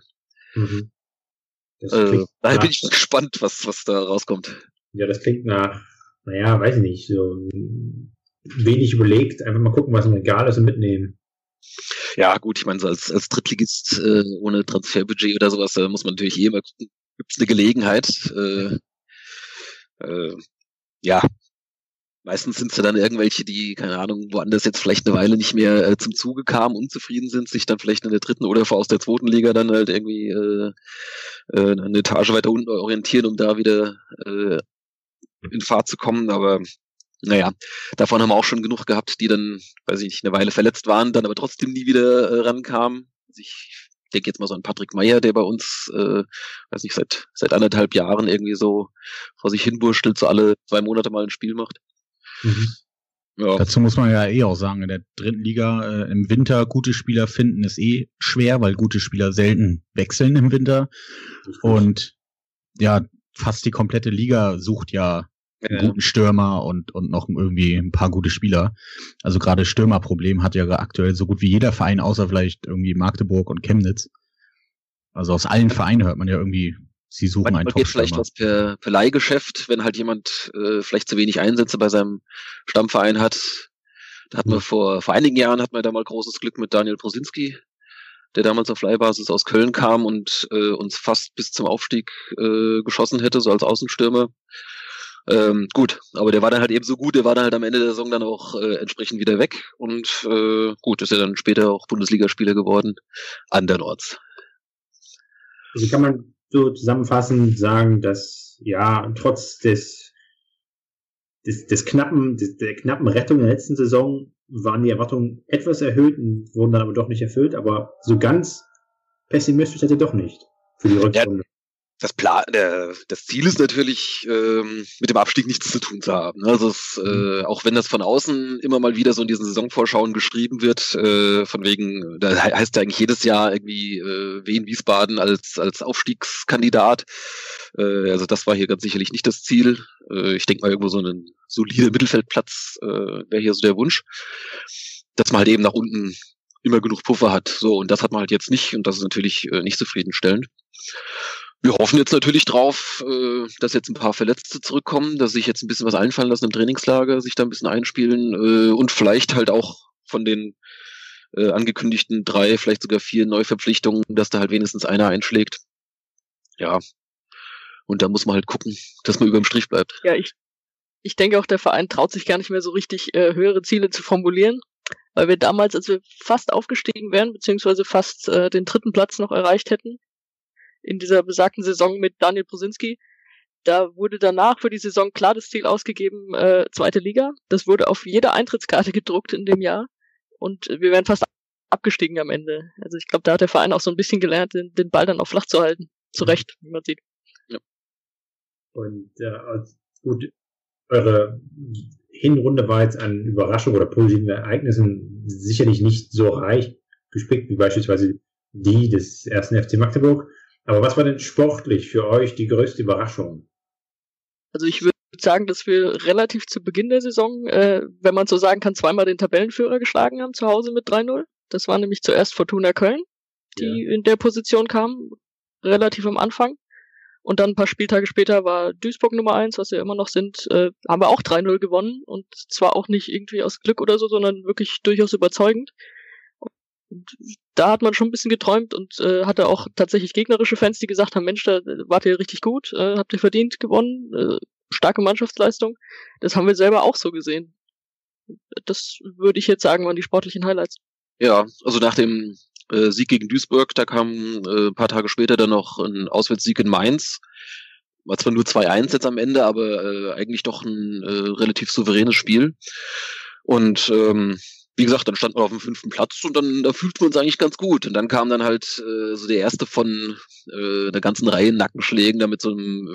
Mhm. Äh, daher bin ich gespannt, was, was da rauskommt. Ja, das klingt nach, naja, weiß ich nicht, so wenig überlegt, einfach mal gucken, was im Regal ist und mitnehmen. Ja, gut, ich meine, so als, als Drittligist äh, ohne Transferbudget oder sowas, da muss man natürlich eh immer gucken, gibt es eine Gelegenheit. Äh, äh, ja, Meistens sind es ja dann irgendwelche, die, keine Ahnung, woanders jetzt vielleicht eine Weile nicht mehr äh, zum Zuge kamen, unzufrieden sind, sich dann vielleicht in der dritten oder aus der zweiten Liga dann halt irgendwie äh, äh, eine Etage weiter unten orientieren, um da wieder äh, in Fahrt zu kommen. Aber naja, davon haben wir auch schon genug gehabt, die dann, weiß ich nicht, eine Weile verletzt waren, dann aber trotzdem nie wieder äh, rankamen. Also ich denke jetzt mal so an Patrick Meyer, der bei uns, äh, weiß nicht, seit seit anderthalb Jahren irgendwie so vor sich hinwurschtelt, so alle zwei Monate mal ein Spiel macht. Mhm. Ja. Dazu muss man ja eh auch sagen, in der dritten Liga äh, im Winter gute Spieler finden ist eh schwer, weil gute Spieler selten wechseln im Winter. Und ja, fast die komplette Liga sucht ja einen ja. guten Stürmer und, und noch irgendwie ein paar gute Spieler. Also gerade Stürmerproblem hat ja aktuell so gut wie jeder Verein, außer vielleicht irgendwie Magdeburg und Chemnitz. Also aus allen Vereinen hört man ja irgendwie Sie suchen einen geht vielleicht was per, per Leihgeschäft, wenn halt jemand äh, vielleicht zu wenig Einsätze bei seinem Stammverein hat. Da hatten wir vor, vor einigen Jahren hatten wir da mal großes Glück mit Daniel Prosinski, der damals auf Leihbasis aus Köln kam und äh, uns fast bis zum Aufstieg äh, geschossen hätte, so als Außenstürmer. Ähm, gut, aber der war dann halt eben so gut, der war dann halt am Ende der Saison dann auch äh, entsprechend wieder weg und äh, gut, ist er dann später auch Bundesligaspieler geworden, andernorts. Also kann man so zusammenfassend sagen, dass ja trotz des des, des knappen des, der knappen Rettung in der letzten Saison waren die Erwartungen etwas erhöht und wurden dann aber doch nicht erfüllt, aber so ganz pessimistisch seid ihr doch nicht für die Rückrunde das Plan, der, das Ziel ist natürlich, ähm, mit dem Abstieg nichts zu tun zu haben. Ne? Also es, äh, auch wenn das von außen immer mal wieder so in diesen Saisonvorschauen geschrieben wird, äh, von wegen, da heißt ja eigentlich jedes Jahr irgendwie äh, Wien Wiesbaden als als Aufstiegskandidat. Äh, also das war hier ganz sicherlich nicht das Ziel. Äh, ich denke mal irgendwo so ein solider Mittelfeldplatz äh, wäre hier so der Wunsch, dass man halt eben nach unten immer genug Puffer hat. So und das hat man halt jetzt nicht und das ist natürlich äh, nicht zufriedenstellend. Wir hoffen jetzt natürlich drauf, äh, dass jetzt ein paar Verletzte zurückkommen, dass sich jetzt ein bisschen was einfallen lassen im Trainingslager, sich da ein bisschen einspielen äh, und vielleicht halt auch von den äh, angekündigten drei, vielleicht sogar vier Neuverpflichtungen, dass da halt wenigstens einer einschlägt. Ja. Und da muss man halt gucken, dass man über dem Strich bleibt. Ja, ich, ich denke auch, der Verein traut sich gar nicht mehr so richtig, höhere Ziele zu formulieren. Weil wir damals, als wir fast aufgestiegen wären, beziehungsweise fast äh, den dritten Platz noch erreicht hätten, in dieser besagten Saison mit Daniel Prosinski, da wurde danach für die Saison klar das Ziel ausgegeben, äh, zweite Liga. Das wurde auf jeder Eintrittskarte gedruckt in dem Jahr. Und wir wären fast abgestiegen am Ende. Also ich glaube, da hat der Verein auch so ein bisschen gelernt, den, den Ball dann auch flach zu halten. Zu Recht, wie man sieht. Ja. Und äh, gut, eure Hinrunde war jetzt an Überraschungen oder positiven Ereignissen sicherlich nicht so reich gespickt wie beispielsweise die des ersten FC Magdeburg. Aber was war denn sportlich für euch die größte Überraschung? Also ich würde sagen, dass wir relativ zu Beginn der Saison, äh, wenn man so sagen kann, zweimal den Tabellenführer geschlagen haben zu Hause mit 3-0. Das war nämlich zuerst Fortuna Köln, die ja. in der Position kam, relativ am Anfang. Und dann ein paar Spieltage später war Duisburg Nummer eins, was wir immer noch sind, äh, haben wir auch 3-0 gewonnen. Und zwar auch nicht irgendwie aus Glück oder so, sondern wirklich durchaus überzeugend. Da hat man schon ein bisschen geträumt und äh, hatte auch tatsächlich gegnerische Fans, die gesagt haben, Mensch, da wart ihr richtig gut, äh, habt ihr verdient gewonnen, äh, starke Mannschaftsleistung. Das haben wir selber auch so gesehen. Das würde ich jetzt sagen, waren die sportlichen Highlights. Ja, also nach dem äh, Sieg gegen Duisburg, da kam äh, ein paar Tage später dann noch ein Auswärtssieg in Mainz. War zwar nur 2-1 jetzt am Ende, aber äh, eigentlich doch ein äh, relativ souveränes Spiel. Und ähm, wie gesagt, dann stand man auf dem fünften Platz und dann da fühlt man uns eigentlich ganz gut. Und dann kam dann halt äh, so der erste von äh, einer ganzen Reihe Nackenschlägen, da mit so einem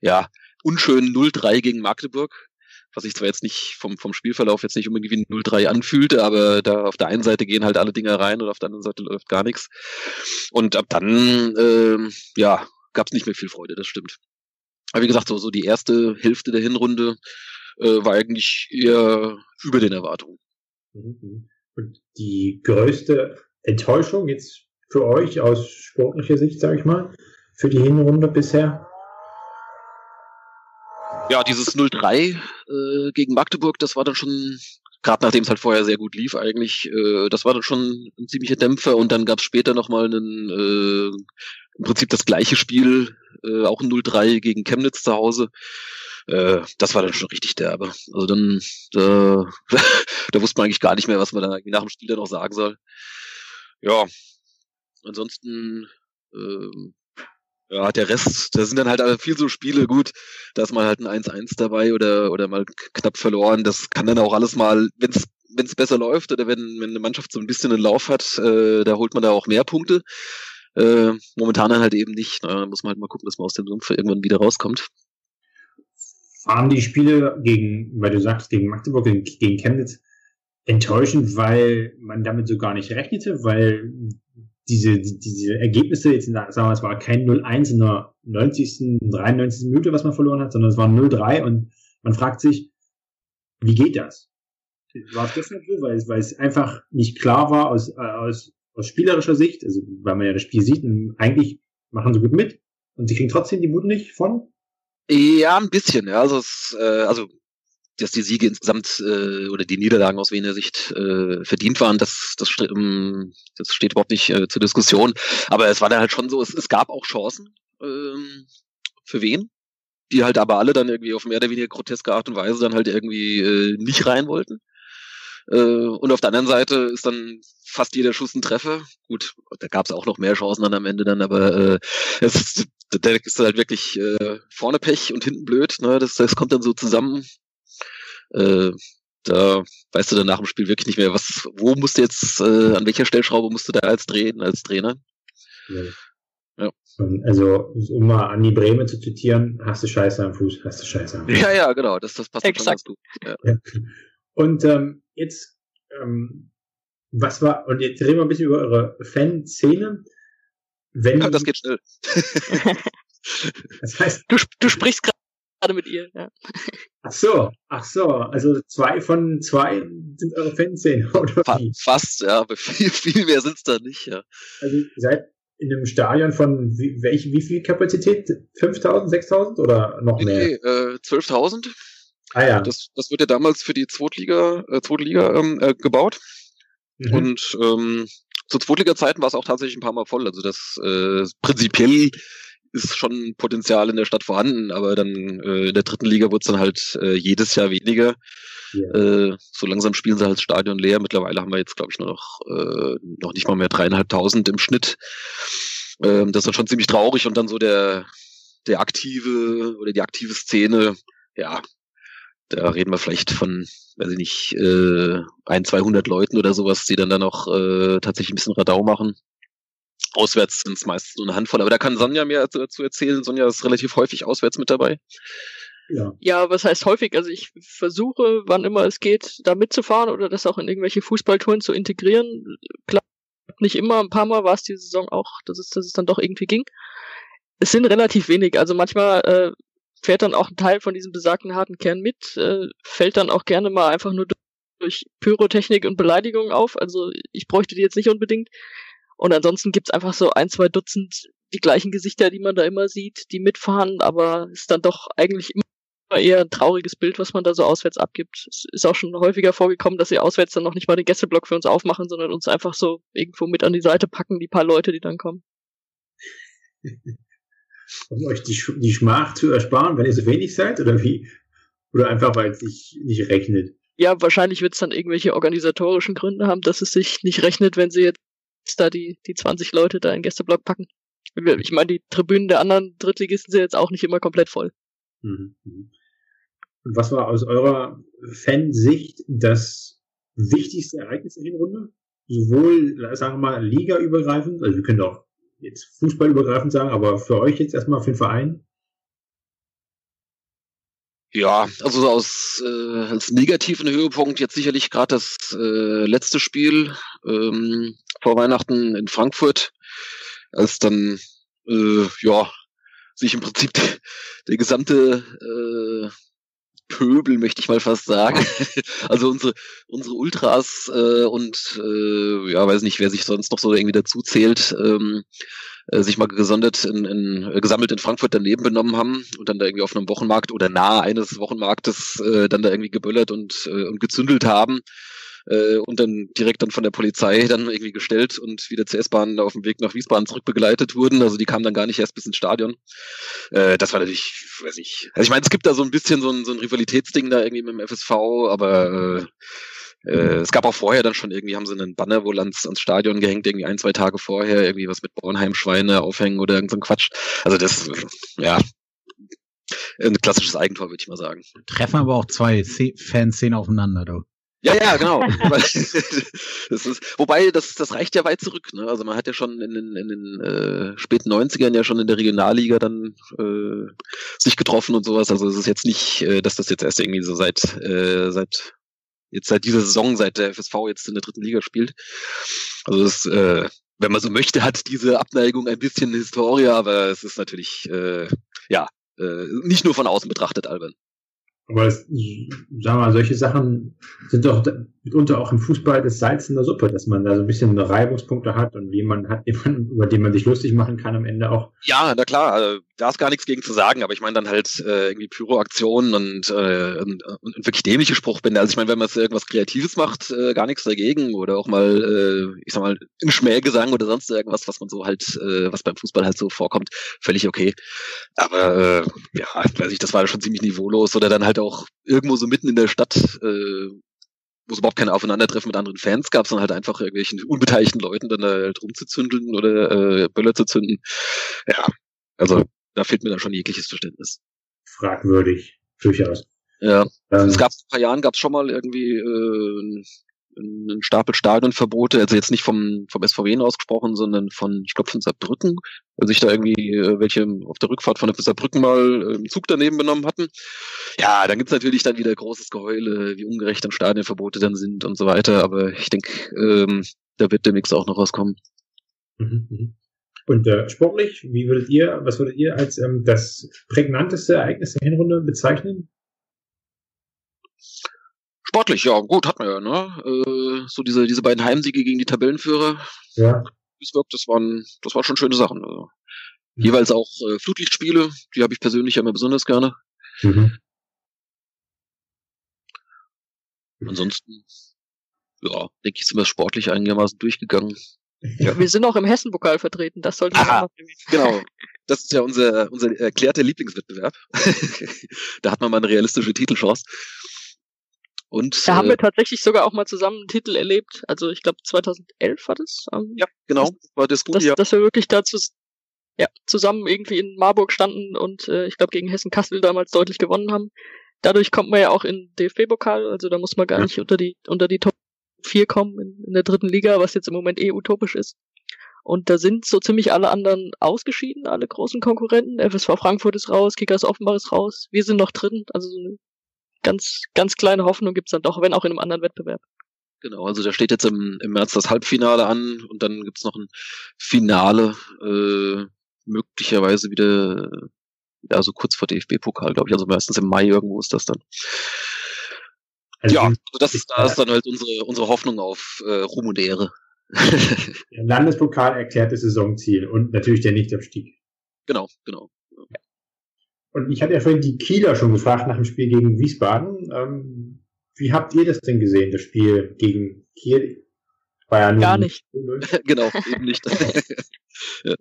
ja, unschönen 0-3 gegen Magdeburg was sich zwar jetzt nicht vom, vom Spielverlauf jetzt nicht unbedingt wie ein 0-3 anfühlte, aber da auf der einen Seite gehen halt alle Dinger rein und auf der anderen Seite läuft gar nichts. Und ab dann, äh, ja, gab es nicht mehr viel Freude, das stimmt. Aber wie gesagt, so, so die erste Hälfte der Hinrunde äh, war eigentlich eher über den Erwartungen. Mhm. Und die größte Enttäuschung jetzt für euch aus sportlicher Sicht, sage ich mal, für die Hinrunde bisher? Ja, dieses 0-3 äh, gegen Magdeburg, das war dann schon, gerade nachdem es halt vorher sehr gut lief eigentlich, äh, das war dann schon ein ziemlicher Dämpfer und dann gab es später nochmal einen, äh, im Prinzip das gleiche Spiel, äh, auch ein 0-3 gegen Chemnitz zu Hause. Äh, das war dann schon richtig derbe. Also dann, da, da wusste man eigentlich gar nicht mehr, was man dann nach dem Spiel dann noch sagen soll. Ja, ansonsten äh, ja, der Rest, da sind dann halt viel so Spiele, gut, da ist mal halt ein 1-1 dabei oder, oder mal knapp verloren. Das kann dann auch alles mal, wenn es wenn es besser läuft oder wenn, wenn eine Mannschaft so ein bisschen einen Lauf hat, äh, da holt man da auch mehr Punkte. Äh, momentan dann halt eben nicht. Da muss man halt mal gucken, dass man aus dem Sumpf irgendwann wieder rauskommt. Waren die Spiele gegen, weil du sagst, gegen Magdeburg, gegen, gegen Chemnitz, enttäuschend, weil man damit so gar nicht rechnete, weil diese, diese Ergebnisse, jetzt sagen wir, es war kein 0-1 in der 90., 93. Minute, was man verloren hat, sondern es war 0-3 und man fragt sich, wie geht das? War es deshalb so, weil es, weil es einfach nicht klar war aus, äh, aus, aus spielerischer Sicht, also weil man ja das Spiel sieht und eigentlich machen sie gut mit und sie kriegen trotzdem die Mut nicht von? Ja, ein bisschen, ja. Also, es, äh, also dass die Siege insgesamt äh, oder die Niederlagen aus Wiener Sicht äh, verdient waren, das, das, ähm, das steht überhaupt nicht äh, zur Diskussion. Aber es war dann halt schon so, es, es gab auch Chancen ähm, für wen, die halt aber alle dann irgendwie auf mehr oder weniger groteske Art und Weise dann halt irgendwie äh, nicht rein wollten. Äh, und auf der anderen Seite ist dann fast jeder Schuss ein Treffer. Gut, da gab es auch noch mehr Chancen dann am Ende dann, aber äh, es ist, da ist halt wirklich äh, vorne Pech und hinten blöd. Ne? Das, das kommt dann so zusammen äh, da weißt du dann nach dem Spiel wirklich nicht mehr, was, wo musst du jetzt, äh, an welcher Stellschraube musst du da als drehen, als Trainer? Ja. ja. Also, um mal an die Breme zu zitieren, hast du Scheiße am Fuß, hast du Scheiße am Fuß. Ja, ja, genau, das, das passt Exakt. schon ganz gut. Ja. Ja. Und ähm, jetzt, ähm, was war, und jetzt reden wir ein bisschen über eure Fanszene. Wenn ja, das geht schnell. das heißt, du, du sprichst gerade mit ihr. Ja. Ach so, ach so. Also zwei von zwei sind eure Fanszene, oder wie? Fast, ja, aber viel, viel mehr sind es da nicht, ja. Also ihr seid in einem Stadion von wie, welch, wie viel Kapazität? 5000, 6000 oder noch mehr? Nee, äh, 12.000. Ah ja. Das, das wird ja damals für die Zweitliga, äh, Zweitliga ähm, äh, gebaut. Mhm. Und ähm, zu Zweitliga-Zeiten war es auch tatsächlich ein paar Mal voll. Also das äh, prinzipiell ist schon Potenzial in der Stadt vorhanden, aber dann äh, in der dritten Liga wird es dann halt äh, jedes Jahr weniger. Ja. Äh, so langsam spielen sie halt Stadion leer. Mittlerweile haben wir jetzt, glaube ich, nur noch, äh, noch nicht mal mehr dreieinhalbtausend im Schnitt. Ähm, das ist schon ziemlich traurig und dann so der, der aktive oder die aktive Szene, ja, da reden wir vielleicht von, weiß ich nicht, äh, ein, 200 Leuten oder sowas, die dann da noch äh, tatsächlich ein bisschen Radau machen. Auswärts sind es meistens nur eine Handvoll, aber da kann Sonja mehr dazu erzählen. Sonja ist relativ häufig auswärts mit dabei. Ja. ja, was heißt häufig? Also ich versuche, wann immer es geht, da mitzufahren oder das auch in irgendwelche Fußballtouren zu integrieren. Klappt nicht immer, ein paar Mal war es die Saison auch, dass es, dass es dann doch irgendwie ging. Es sind relativ wenig. Also manchmal äh, fährt dann auch ein Teil von diesem besagten harten Kern mit, äh, fällt dann auch gerne mal einfach nur durch Pyrotechnik und Beleidigungen auf. Also ich bräuchte die jetzt nicht unbedingt. Und ansonsten gibt's einfach so ein, zwei Dutzend die gleichen Gesichter, die man da immer sieht, die mitfahren, aber ist dann doch eigentlich immer eher ein trauriges Bild, was man da so auswärts abgibt. Es ist auch schon häufiger vorgekommen, dass sie auswärts dann noch nicht mal den Gästeblock für uns aufmachen, sondern uns einfach so irgendwo mit an die Seite packen, die paar Leute, die dann kommen. um euch die, die Schmach zu ersparen, wenn ihr so wenig seid, oder wie? Oder einfach, weil es sich nicht rechnet? Ja, wahrscheinlich wird es dann irgendwelche organisatorischen Gründe haben, dass es sich nicht rechnet, wenn sie jetzt da die, die 20 Leute da in den Gästeblock packen. Ich meine, die Tribünen der anderen Drittligisten sind jetzt auch nicht immer komplett voll. Mhm. mhm. Und was war aus eurer Fansicht das wichtigste Ereignis in der Runde? Sowohl, sagen wir mal, ligaübergreifend, also wir können auch jetzt fußballübergreifend sagen, aber für euch jetzt erstmal für den Verein? Ja, also aus äh, als negativen Höhepunkt jetzt sicherlich gerade das äh, letzte Spiel ähm, vor Weihnachten in Frankfurt, als dann äh, ja sich im Prinzip der gesamte äh, Pöbel, möchte ich mal fast sagen. also unsere, unsere Ultras äh, und äh, ja, weiß nicht, wer sich sonst noch so irgendwie dazu zählt, ähm, äh, sich mal gesondert in, in, äh, gesammelt in Frankfurt daneben benommen haben und dann da irgendwie auf einem Wochenmarkt oder nahe eines Wochenmarktes äh, dann da irgendwie geböllert und, äh, und gezündelt haben äh, und dann direkt dann von der Polizei dann irgendwie gestellt und wieder zur S-Bahn auf dem Weg nach Wiesbaden zurückbegleitet wurden. Also die kamen dann gar nicht erst bis ins Stadion. Äh, das war natürlich, weiß ich. Also ich meine, es gibt da so ein bisschen so ein, so ein Rivalitätsding da irgendwie mit dem FSV, aber äh, äh, es gab auch vorher dann schon irgendwie, haben sie einen Banner wohl ans, ans Stadion gehängt, irgendwie ein, zwei Tage vorher, irgendwie was mit Bornheim-Schweine aufhängen oder irgend so ein Quatsch. Also das, ja, ein klassisches Eigentor, würde ich mal sagen. Treffen aber auch zwei Fanszenen aufeinander, du. Ja, ja, genau. das ist, wobei, das, das reicht ja weit zurück. Ne? Also man hat ja schon in den, in den äh, späten 90ern ja schon in der Regionalliga dann äh, sich getroffen und sowas. Also es ist jetzt nicht, äh, dass das jetzt erst irgendwie so seit, äh, seit jetzt seit dieser Saison, seit der FSV jetzt in der dritten Liga spielt. Also das, äh, wenn man so möchte, hat diese Abneigung ein bisschen Historie, aber es ist natürlich, äh, ja, äh, nicht nur von außen betrachtet, Alban. Aber sagen wir mal, solche Sachen sind doch mitunter auch im Fußball das Salz in der Suppe, dass man da so ein bisschen Reibungspunkte hat und jemanden hat, über den man sich lustig machen kann am Ende auch. Ja, na klar, also, da ist gar nichts gegen zu sagen, aber ich meine dann halt äh, irgendwie Pyroaktionen und, äh, und, und, wirklich dämliche Spruchbände. Also ich meine, wenn man irgendwas Kreatives macht, äh, gar nichts dagegen oder auch mal, äh, ich sag mal, im Schmähgesang oder sonst irgendwas, was man so halt, äh, was beim Fußball halt so vorkommt, völlig okay. Aber äh, ja, weiß ich, das war schon ziemlich niveaulos oder dann halt auch irgendwo so mitten in der Stadt äh, wo es überhaupt keine Aufeinandertreffen mit anderen Fans gab, sondern halt einfach irgendwelchen unbeteiligten Leuten dann da halt rumzuzündeln oder äh, Böller zu zünden. Ja, also da fehlt mir dann schon jegliches Verständnis. Fragwürdig, durchaus. Ja, ähm, es gab vor ein paar Jahren gab es schon mal irgendwie äh, einen Stapel Stadionverbote, also jetzt nicht vom, vom SVW ausgesprochen, sondern von, ich glaube, von Saarbrücken, weil sich da irgendwie äh, welche auf der Rückfahrt von Saarbrücken mal äh, im Zug daneben benommen hatten. Ja, dann gibt's natürlich dann wieder großes Geheule, wie ungerecht dann Stadionverbote dann sind und so weiter, aber ich denke, ähm, da wird demnächst auch noch rauskommen. Mhm, mhm. Und äh, sportlich, wie würdet ihr, was würdet ihr als ähm, das prägnanteste Ereignis der Hinrunde bezeichnen? Sportlich, ja, gut, hat man ja, ne? Äh, so diese, diese beiden Heimsiege gegen die Tabellenführer. Ja. Das, waren, das waren schon schöne Sachen. Also. Mhm. Jeweils auch äh, Flutlichtspiele, die habe ich persönlich immer besonders gerne. Mhm. Ansonsten, ja, denke ich, sind wir sportlich einigermaßen durchgegangen. Ja. Wir sind auch im Hessenpokal vertreten, das sollte man auch Genau. Das ist ja unser, unser erklärter Lieblingswettbewerb. da hat man mal eine realistische Titelchance. Und, da haben wir äh, tatsächlich sogar auch mal zusammen einen Titel erlebt. Also ich glaube 2011 war das. Ähm, ja, genau. War das gut, dass, ja. dass wir wirklich dazu ja, zusammen irgendwie in Marburg standen und äh, ich glaube gegen Hessen Kassel damals deutlich gewonnen haben. Dadurch kommt man ja auch in DFB-Pokal, also da muss man gar ja. nicht unter die unter die Top 4 kommen in, in der dritten Liga, was jetzt im Moment eh utopisch ist. Und da sind so ziemlich alle anderen ausgeschieden, alle großen Konkurrenten. FSV Frankfurt ist raus, Kickers Offenbach ist raus. Wir sind noch drin. Also so eine ganz, ganz kleine Hoffnung gibt's dann doch, wenn auch in einem anderen Wettbewerb. Genau, also da steht jetzt im, im März das Halbfinale an und dann gibt's noch ein Finale, äh, möglicherweise wieder, ja, so kurz vor DFB-Pokal, glaube ich, also meistens im Mai irgendwo ist das dann. Also ja, also das, ist, das ist dann halt unsere, unsere Hoffnung auf äh, Ruhm und Ehre. Landespokal erklärtes Saisonziel und natürlich der Nichtabstieg. Genau, genau. Und ich hatte ja vorhin die Kieler schon gefragt nach dem Spiel gegen Wiesbaden. Ähm, wie habt ihr das denn gesehen, das Spiel gegen Kiel? War ja Gar nicht. genau, eben nicht. ja.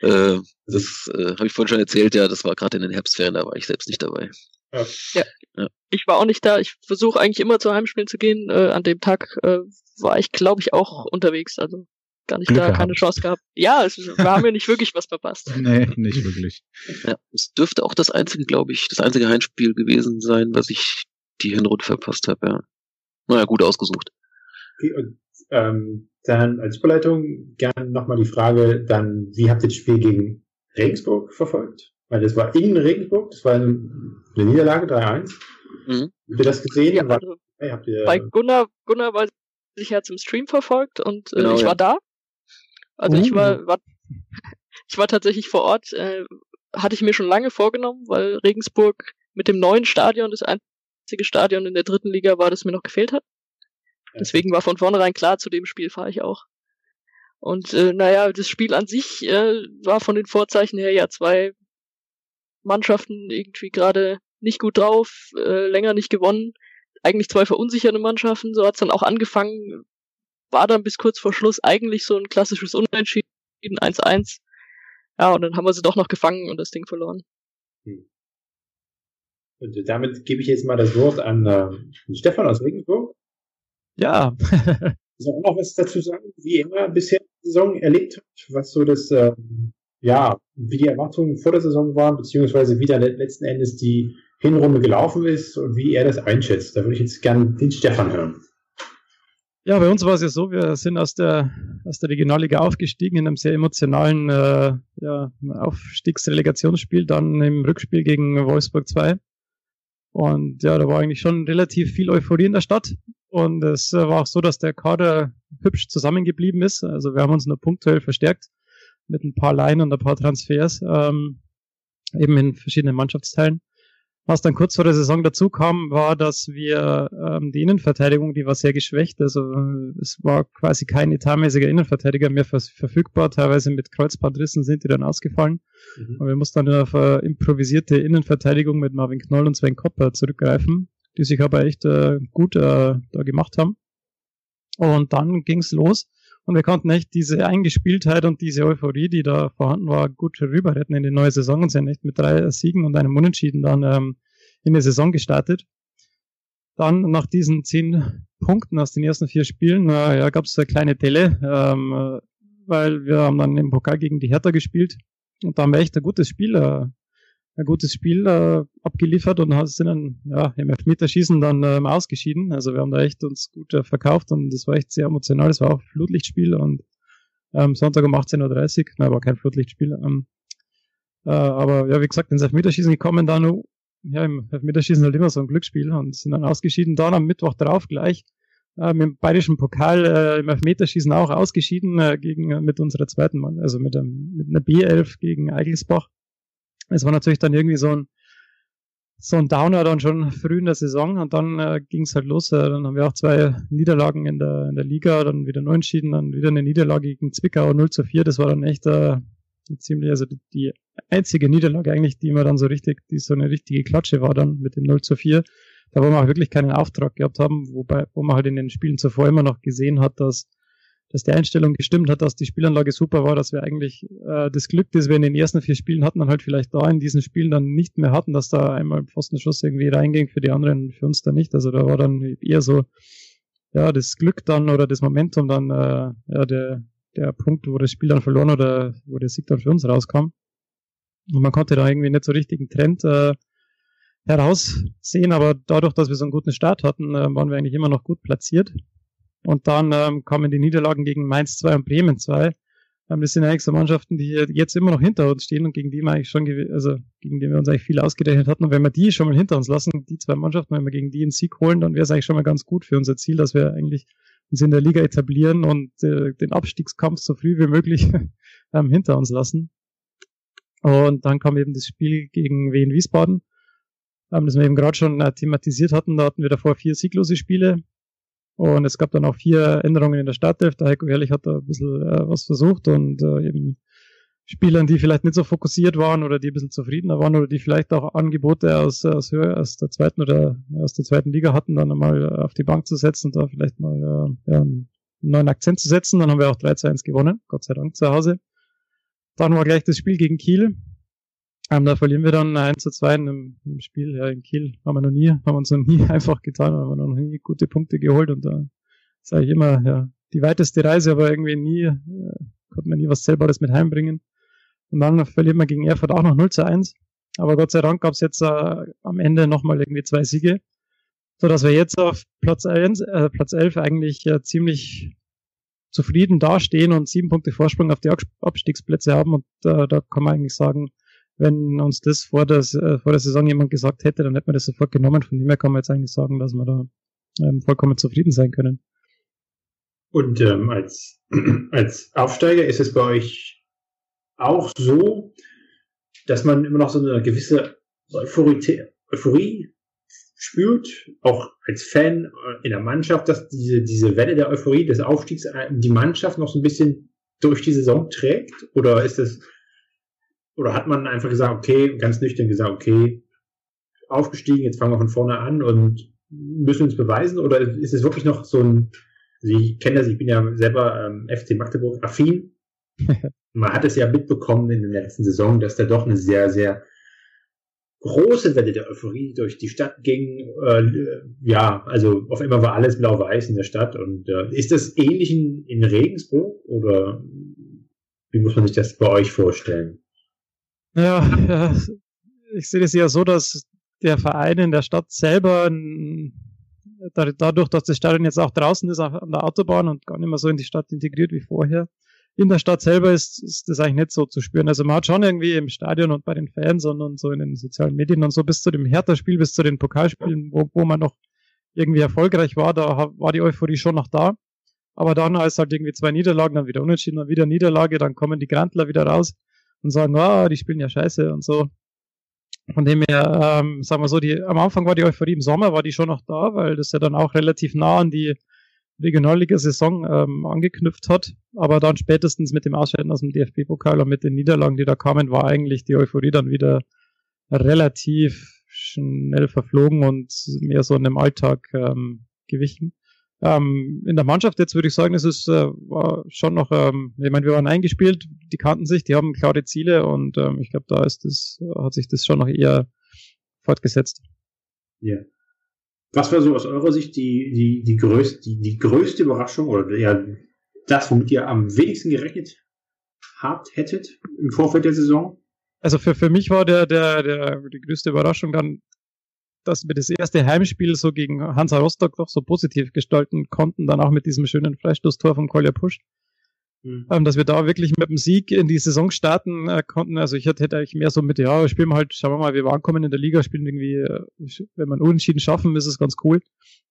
äh, das äh, habe ich vorhin schon erzählt, ja, das war gerade in den Herbstferien, da war ich selbst nicht dabei. Ja. ja. ja. Ich war auch nicht da. Ich versuche eigentlich immer zu Heimspielen zu gehen. Äh, an dem Tag äh, war ich, glaube ich, auch unterwegs. Also gar nicht Glück da, gehabt. keine Chance gehabt. Ja, es, wir haben ja nicht wirklich was verpasst. nee, nicht wirklich. Ja, es dürfte auch das einzige, glaube ich, das einzige Heimspiel gewesen sein, was ich die Hinrunde verpasst habe, ja. Naja, gut ausgesucht. Okay, und ähm, dann als Überleitung gerne nochmal die Frage, dann, wie habt ihr das Spiel gegen Regensburg verfolgt? Weil das war in Regensburg, das war eine, Niederlage, 3-1. Mhm. Habt ihr das gesehen? Ja, also, hey, habt ihr, bei Gunnar, Gunnar war sich ja zum Stream verfolgt und äh, genau, ich ja. war da. Also uh. ich war, war ich war tatsächlich vor Ort, äh, hatte ich mir schon lange vorgenommen, weil Regensburg mit dem neuen Stadion das einzige Stadion in der dritten Liga war, das mir noch gefehlt hat. Deswegen war von vornherein klar, zu dem Spiel fahre ich auch. Und äh, naja, das Spiel an sich äh, war von den Vorzeichen her ja zwei Mannschaften irgendwie gerade nicht gut drauf, äh, länger nicht gewonnen. Eigentlich zwei verunsicherte Mannschaften, so hat's dann auch angefangen. War dann bis kurz vor Schluss eigentlich so ein klassisches Unentschieden, 1-1. Ja, und dann haben wir sie doch noch gefangen und das Ding verloren. Hm. Und damit gebe ich jetzt mal das Wort an äh, Stefan aus Regensburg. Ja. Soll auch noch was dazu sagen, wie er bisher die Saison erlebt hat, was so das, äh, ja, wie die Erwartungen vor der Saison waren, beziehungsweise wie dann letzten Endes die Hinrunde gelaufen ist und wie er das einschätzt. Da würde ich jetzt gerne den Stefan hören. Ja, bei uns war es ja so, wir sind aus der, aus der Regionalliga aufgestiegen in einem sehr emotionalen äh, ja, Aufstiegsrelegationsspiel, dann im Rückspiel gegen Wolfsburg 2. Und ja, da war eigentlich schon relativ viel Euphorie in der Stadt. Und es war auch so, dass der Kader hübsch zusammengeblieben ist. Also wir haben uns nur punktuell verstärkt mit ein paar Laien und ein paar Transfers, ähm, eben in verschiedenen Mannschaftsteilen. Was dann kurz vor der Saison dazu kam, war, dass wir ähm, die Innenverteidigung, die war sehr geschwächt. Also es war quasi kein etatmäßiger Innenverteidiger mehr ver verfügbar. Teilweise mit Kreuzbandrissen sind die dann ausgefallen. Mhm. Und wir mussten dann auf äh, improvisierte Innenverteidigung mit Marvin Knoll und Sven Kopper zurückgreifen, die sich aber echt äh, gut äh, da gemacht haben. Und dann ging's los. Und wir konnten echt diese Eingespieltheit und diese Euphorie, die da vorhanden war, gut rüber retten in die neue Saison und sind echt mit drei Siegen und einem Unentschieden dann ähm, in die Saison gestartet. Dann nach diesen zehn Punkten aus den ersten vier Spielen äh, ja, gab es eine kleine Delle, ähm, äh, weil wir haben dann im Pokal gegen die Hertha gespielt und da haben wir echt ein gutes Spiel äh, ein gutes Spiel äh, abgeliefert und sind dann ja, im Elfmeterschießen dann ähm, ausgeschieden. Also wir haben da echt uns gut äh, verkauft und das war echt sehr emotional. Das war auch Flutlichtspiel und ähm, Sonntag um 18.30 Uhr, nein, war kein Flutlichtspiel. Ähm, äh, aber ja, wie gesagt, ins Elfmeterschießen gekommen, dann ja, im Elfmeterschießen halt immer so ein Glücksspiel und sind dann ausgeschieden. Dann am Mittwoch drauf gleich äh, mit dem bayerischen Pokal äh, im Elfmeterschießen auch ausgeschieden äh, gegen mit unserer zweiten Mann, also mit, einem, mit einer B11 gegen Eigelsbach. Es war natürlich dann irgendwie so ein, so ein Downer dann schon früh in der Saison und dann äh, ging es halt los. Äh, dann haben wir auch zwei Niederlagen in der, in der Liga, dann wieder neu entschieden, dann wieder eine Niederlage gegen Zwickau 0 zu 4. Das war dann echt äh, ziemlich, also die einzige Niederlage eigentlich, die mir dann so richtig, die so eine richtige Klatsche war dann mit dem 0 zu 4. Da wo wir auch wirklich keinen Auftrag gehabt haben, wobei, wo man halt in den Spielen zuvor immer noch gesehen hat, dass dass die Einstellung gestimmt hat, dass die Spielanlage super war, dass wir eigentlich äh, das Glück, das wir in den ersten vier Spielen hatten, dann halt vielleicht da in diesen Spielen dann nicht mehr hatten, dass da einmal Pfostenschuss irgendwie reinging, für die anderen, für uns dann nicht. Also da war dann eher so, ja, das Glück dann oder das Momentum dann, äh, ja, der, der Punkt, wo das Spiel dann verloren oder wo der Sieg dann für uns rauskam. Und man konnte da irgendwie nicht so richtig einen Trend äh, heraussehen, aber dadurch, dass wir so einen guten Start hatten, äh, waren wir eigentlich immer noch gut platziert. Und dann ähm, kamen die Niederlagen gegen Mainz 2 und Bremen 2. Ähm, das sind eigentlich so Mannschaften, die jetzt immer noch hinter uns stehen und gegen die wir eigentlich schon, also gegen die wir uns eigentlich viel ausgerechnet hatten. Und wenn wir die schon mal hinter uns lassen, die zwei Mannschaften, wenn wir gegen die einen Sieg holen, dann wäre es eigentlich schon mal ganz gut für unser Ziel, dass wir eigentlich uns in der Liga etablieren und äh, den Abstiegskampf so früh wie möglich ähm, hinter uns lassen. Und dann kam eben das Spiel gegen Wien Wiesbaden, ähm, das wir eben gerade schon äh, thematisiert hatten. Da hatten wir davor vier sieglose Spiele. Und es gab dann auch vier Änderungen in der Startelf. Der Heiko Ehrlich hat da ein bisschen äh, was versucht und äh, eben Spielern, die vielleicht nicht so fokussiert waren oder die ein bisschen zufriedener waren oder die vielleicht auch Angebote aus, aus, aus der zweiten oder aus der zweiten Liga hatten, dann einmal auf die Bank zu setzen und da vielleicht mal äh, einen neuen Akzent zu setzen. Dann haben wir auch 3 zu 1 gewonnen, Gott sei Dank zu Hause. Dann war gleich das Spiel gegen Kiel. Ähm, da verlieren wir dann 1 zu 2 im, im Spiel. Ja, in Kiel haben wir noch nie, haben uns noch nie einfach getan, haben wir noch nie gute Punkte geholt und da sage ich immer, ja, die weiteste Reise, aber irgendwie nie, äh, konnte man nie was Zählbares mit heimbringen. Und dann verlieren wir gegen Erfurt auch noch 0 zu 1. Aber Gott sei Dank gab es jetzt äh, am Ende nochmal irgendwie zwei Siege, so dass wir jetzt auf Platz 1, äh, Platz 11 eigentlich äh, ziemlich zufrieden dastehen und sieben Punkte Vorsprung auf die Abstiegsplätze haben. Und äh, da kann man eigentlich sagen, wenn uns das vor der, äh, vor der Saison jemand gesagt hätte, dann hätte man das sofort genommen. Von dem her kann man jetzt eigentlich sagen, dass wir da ähm, vollkommen zufrieden sein können. Und ähm, als, als Aufsteiger ist es bei euch auch so, dass man immer noch so eine gewisse Euphorie, Euphorie spürt, auch als Fan äh, in der Mannschaft, dass diese, diese Welle der Euphorie des Aufstiegs äh, die Mannschaft noch so ein bisschen durch die Saison trägt? Oder ist das, oder hat man einfach gesagt, okay, ganz nüchtern gesagt, okay, aufgestiegen, jetzt fangen wir von vorne an und müssen uns beweisen? Oder ist es wirklich noch so ein, also ich kenne das, ich bin ja selber ähm, FC Magdeburg affin. man hat es ja mitbekommen in der letzten Saison, dass da doch eine sehr, sehr große Welle der Euphorie durch die Stadt ging. Äh, ja, also auf einmal war alles blau-weiß in der Stadt. Und äh, ist das ähnlich in, in Regensburg oder wie muss man sich das bei euch vorstellen? Ja, ja ich sehe das ja so, dass der Verein in der Stadt selber dadurch, dass das Stadion jetzt auch draußen ist an der Autobahn und gar nicht mehr so in die Stadt integriert wie vorher, in der Stadt selber ist, ist das eigentlich nicht so zu spüren. Also man hat schon irgendwie im Stadion und bei den Fans und, und so in den sozialen Medien und so bis zu dem Hertha-Spiel, bis zu den Pokalspielen, wo, wo man noch irgendwie erfolgreich war, da war die Euphorie schon noch da. Aber dann, als halt irgendwie zwei Niederlagen, dann wieder unentschieden, dann wieder Niederlage, dann kommen die Grantler wieder raus und sagen, ah, die spielen ja scheiße und so. Von dem her, ähm, sagen wir so, die, am Anfang war die Euphorie im Sommer, war die schon noch da, weil das ja dann auch relativ nah an die Regionalliga-Saison ähm, angeknüpft hat. Aber dann spätestens mit dem Ausscheiden aus dem DFB-Pokal und mit den Niederlagen, die da kamen, war eigentlich die Euphorie dann wieder relativ schnell verflogen und mehr so in dem Alltag ähm, gewichen. Ähm, in der Mannschaft jetzt würde ich sagen, es ist äh, war schon noch, ähm, ich meine, wir waren eingespielt, die kannten sich, die haben klare Ziele und ähm, ich glaube, da ist das, hat sich das schon noch eher fortgesetzt. Ja. Was war so aus eurer Sicht die, die, die, größte, die, die größte Überraschung oder ja, das, womit ihr am wenigsten gerechnet habt, hättet im Vorfeld der Saison? Also für, für mich war der, der, der, die größte Überraschung dann, dass wir das erste Heimspiel so gegen Hansa Rostock doch so positiv gestalten konnten, dann auch mit diesem schönen Freistoßtor von Kolja Pusch. Mhm. Ähm, dass wir da wirklich mit dem Sieg in die Saison starten äh, konnten. Also ich hätte, hätte eigentlich mehr so mit, ja, spielen wir halt, schauen wir mal, wie wir ankommen in der Liga, spielen irgendwie, äh, wenn wir unentschieden schaffen, ist es ganz cool.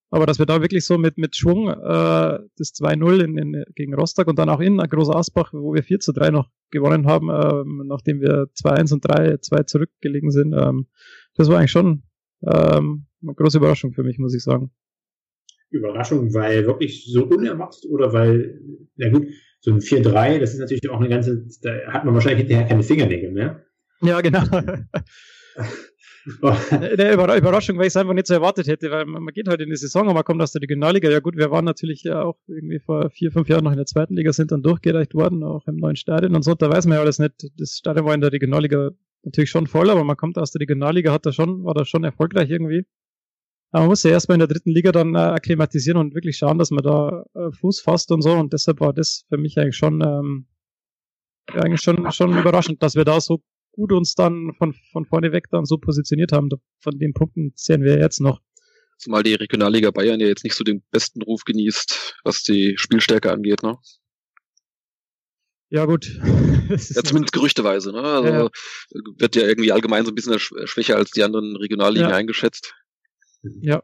Aber dass wir da wirklich so mit, mit Schwung äh, das 2-0 in, in, gegen Rostock und dann auch in Großer Asbach, wo wir 4 zu 3 noch gewonnen haben, ähm, nachdem wir 2-1 und 3-2 zurückgelegen sind, ähm, das war eigentlich schon ähm, eine große Überraschung für mich, muss ich sagen. Überraschung, weil wirklich so unerwartet oder weil, na gut, so ein 4-3, das ist natürlich auch eine ganze, da hat man wahrscheinlich hinterher keine Fingernägel mehr. Ja, genau. der Überraschung, weil ich es einfach nicht so erwartet hätte, weil man geht halt in die Saison und man kommt aus der Regionalliga. Ja gut, wir waren natürlich ja auch irgendwie vor vier, fünf Jahren noch in der zweiten Liga, sind dann durchgereicht worden, auch im neuen Stadion und so. Da weiß man ja alles nicht. Das Stadion war in der Regionalliga natürlich schon voll, aber man kommt aus der Regionalliga, hat da schon, war da schon erfolgreich irgendwie. Aber man muss ja erstmal in der dritten Liga dann äh, akklimatisieren und wirklich schauen, dass man da äh, Fuß fasst und so. Und deshalb war das für mich eigentlich schon, ähm, eigentlich schon, schon überraschend, dass wir da so gut uns dann von, von vorne weg dann so positioniert haben. Von den Punkten sehen wir jetzt noch. Zumal die Regionalliga Bayern ja jetzt nicht so den besten Ruf genießt, was die Spielstärke angeht, ne? Ja, gut. ja, zumindest gerüchteweise, ne? Also ja, wird ja irgendwie allgemein so ein bisschen schwächer als die anderen Regionalligen ja. eingeschätzt. Ja.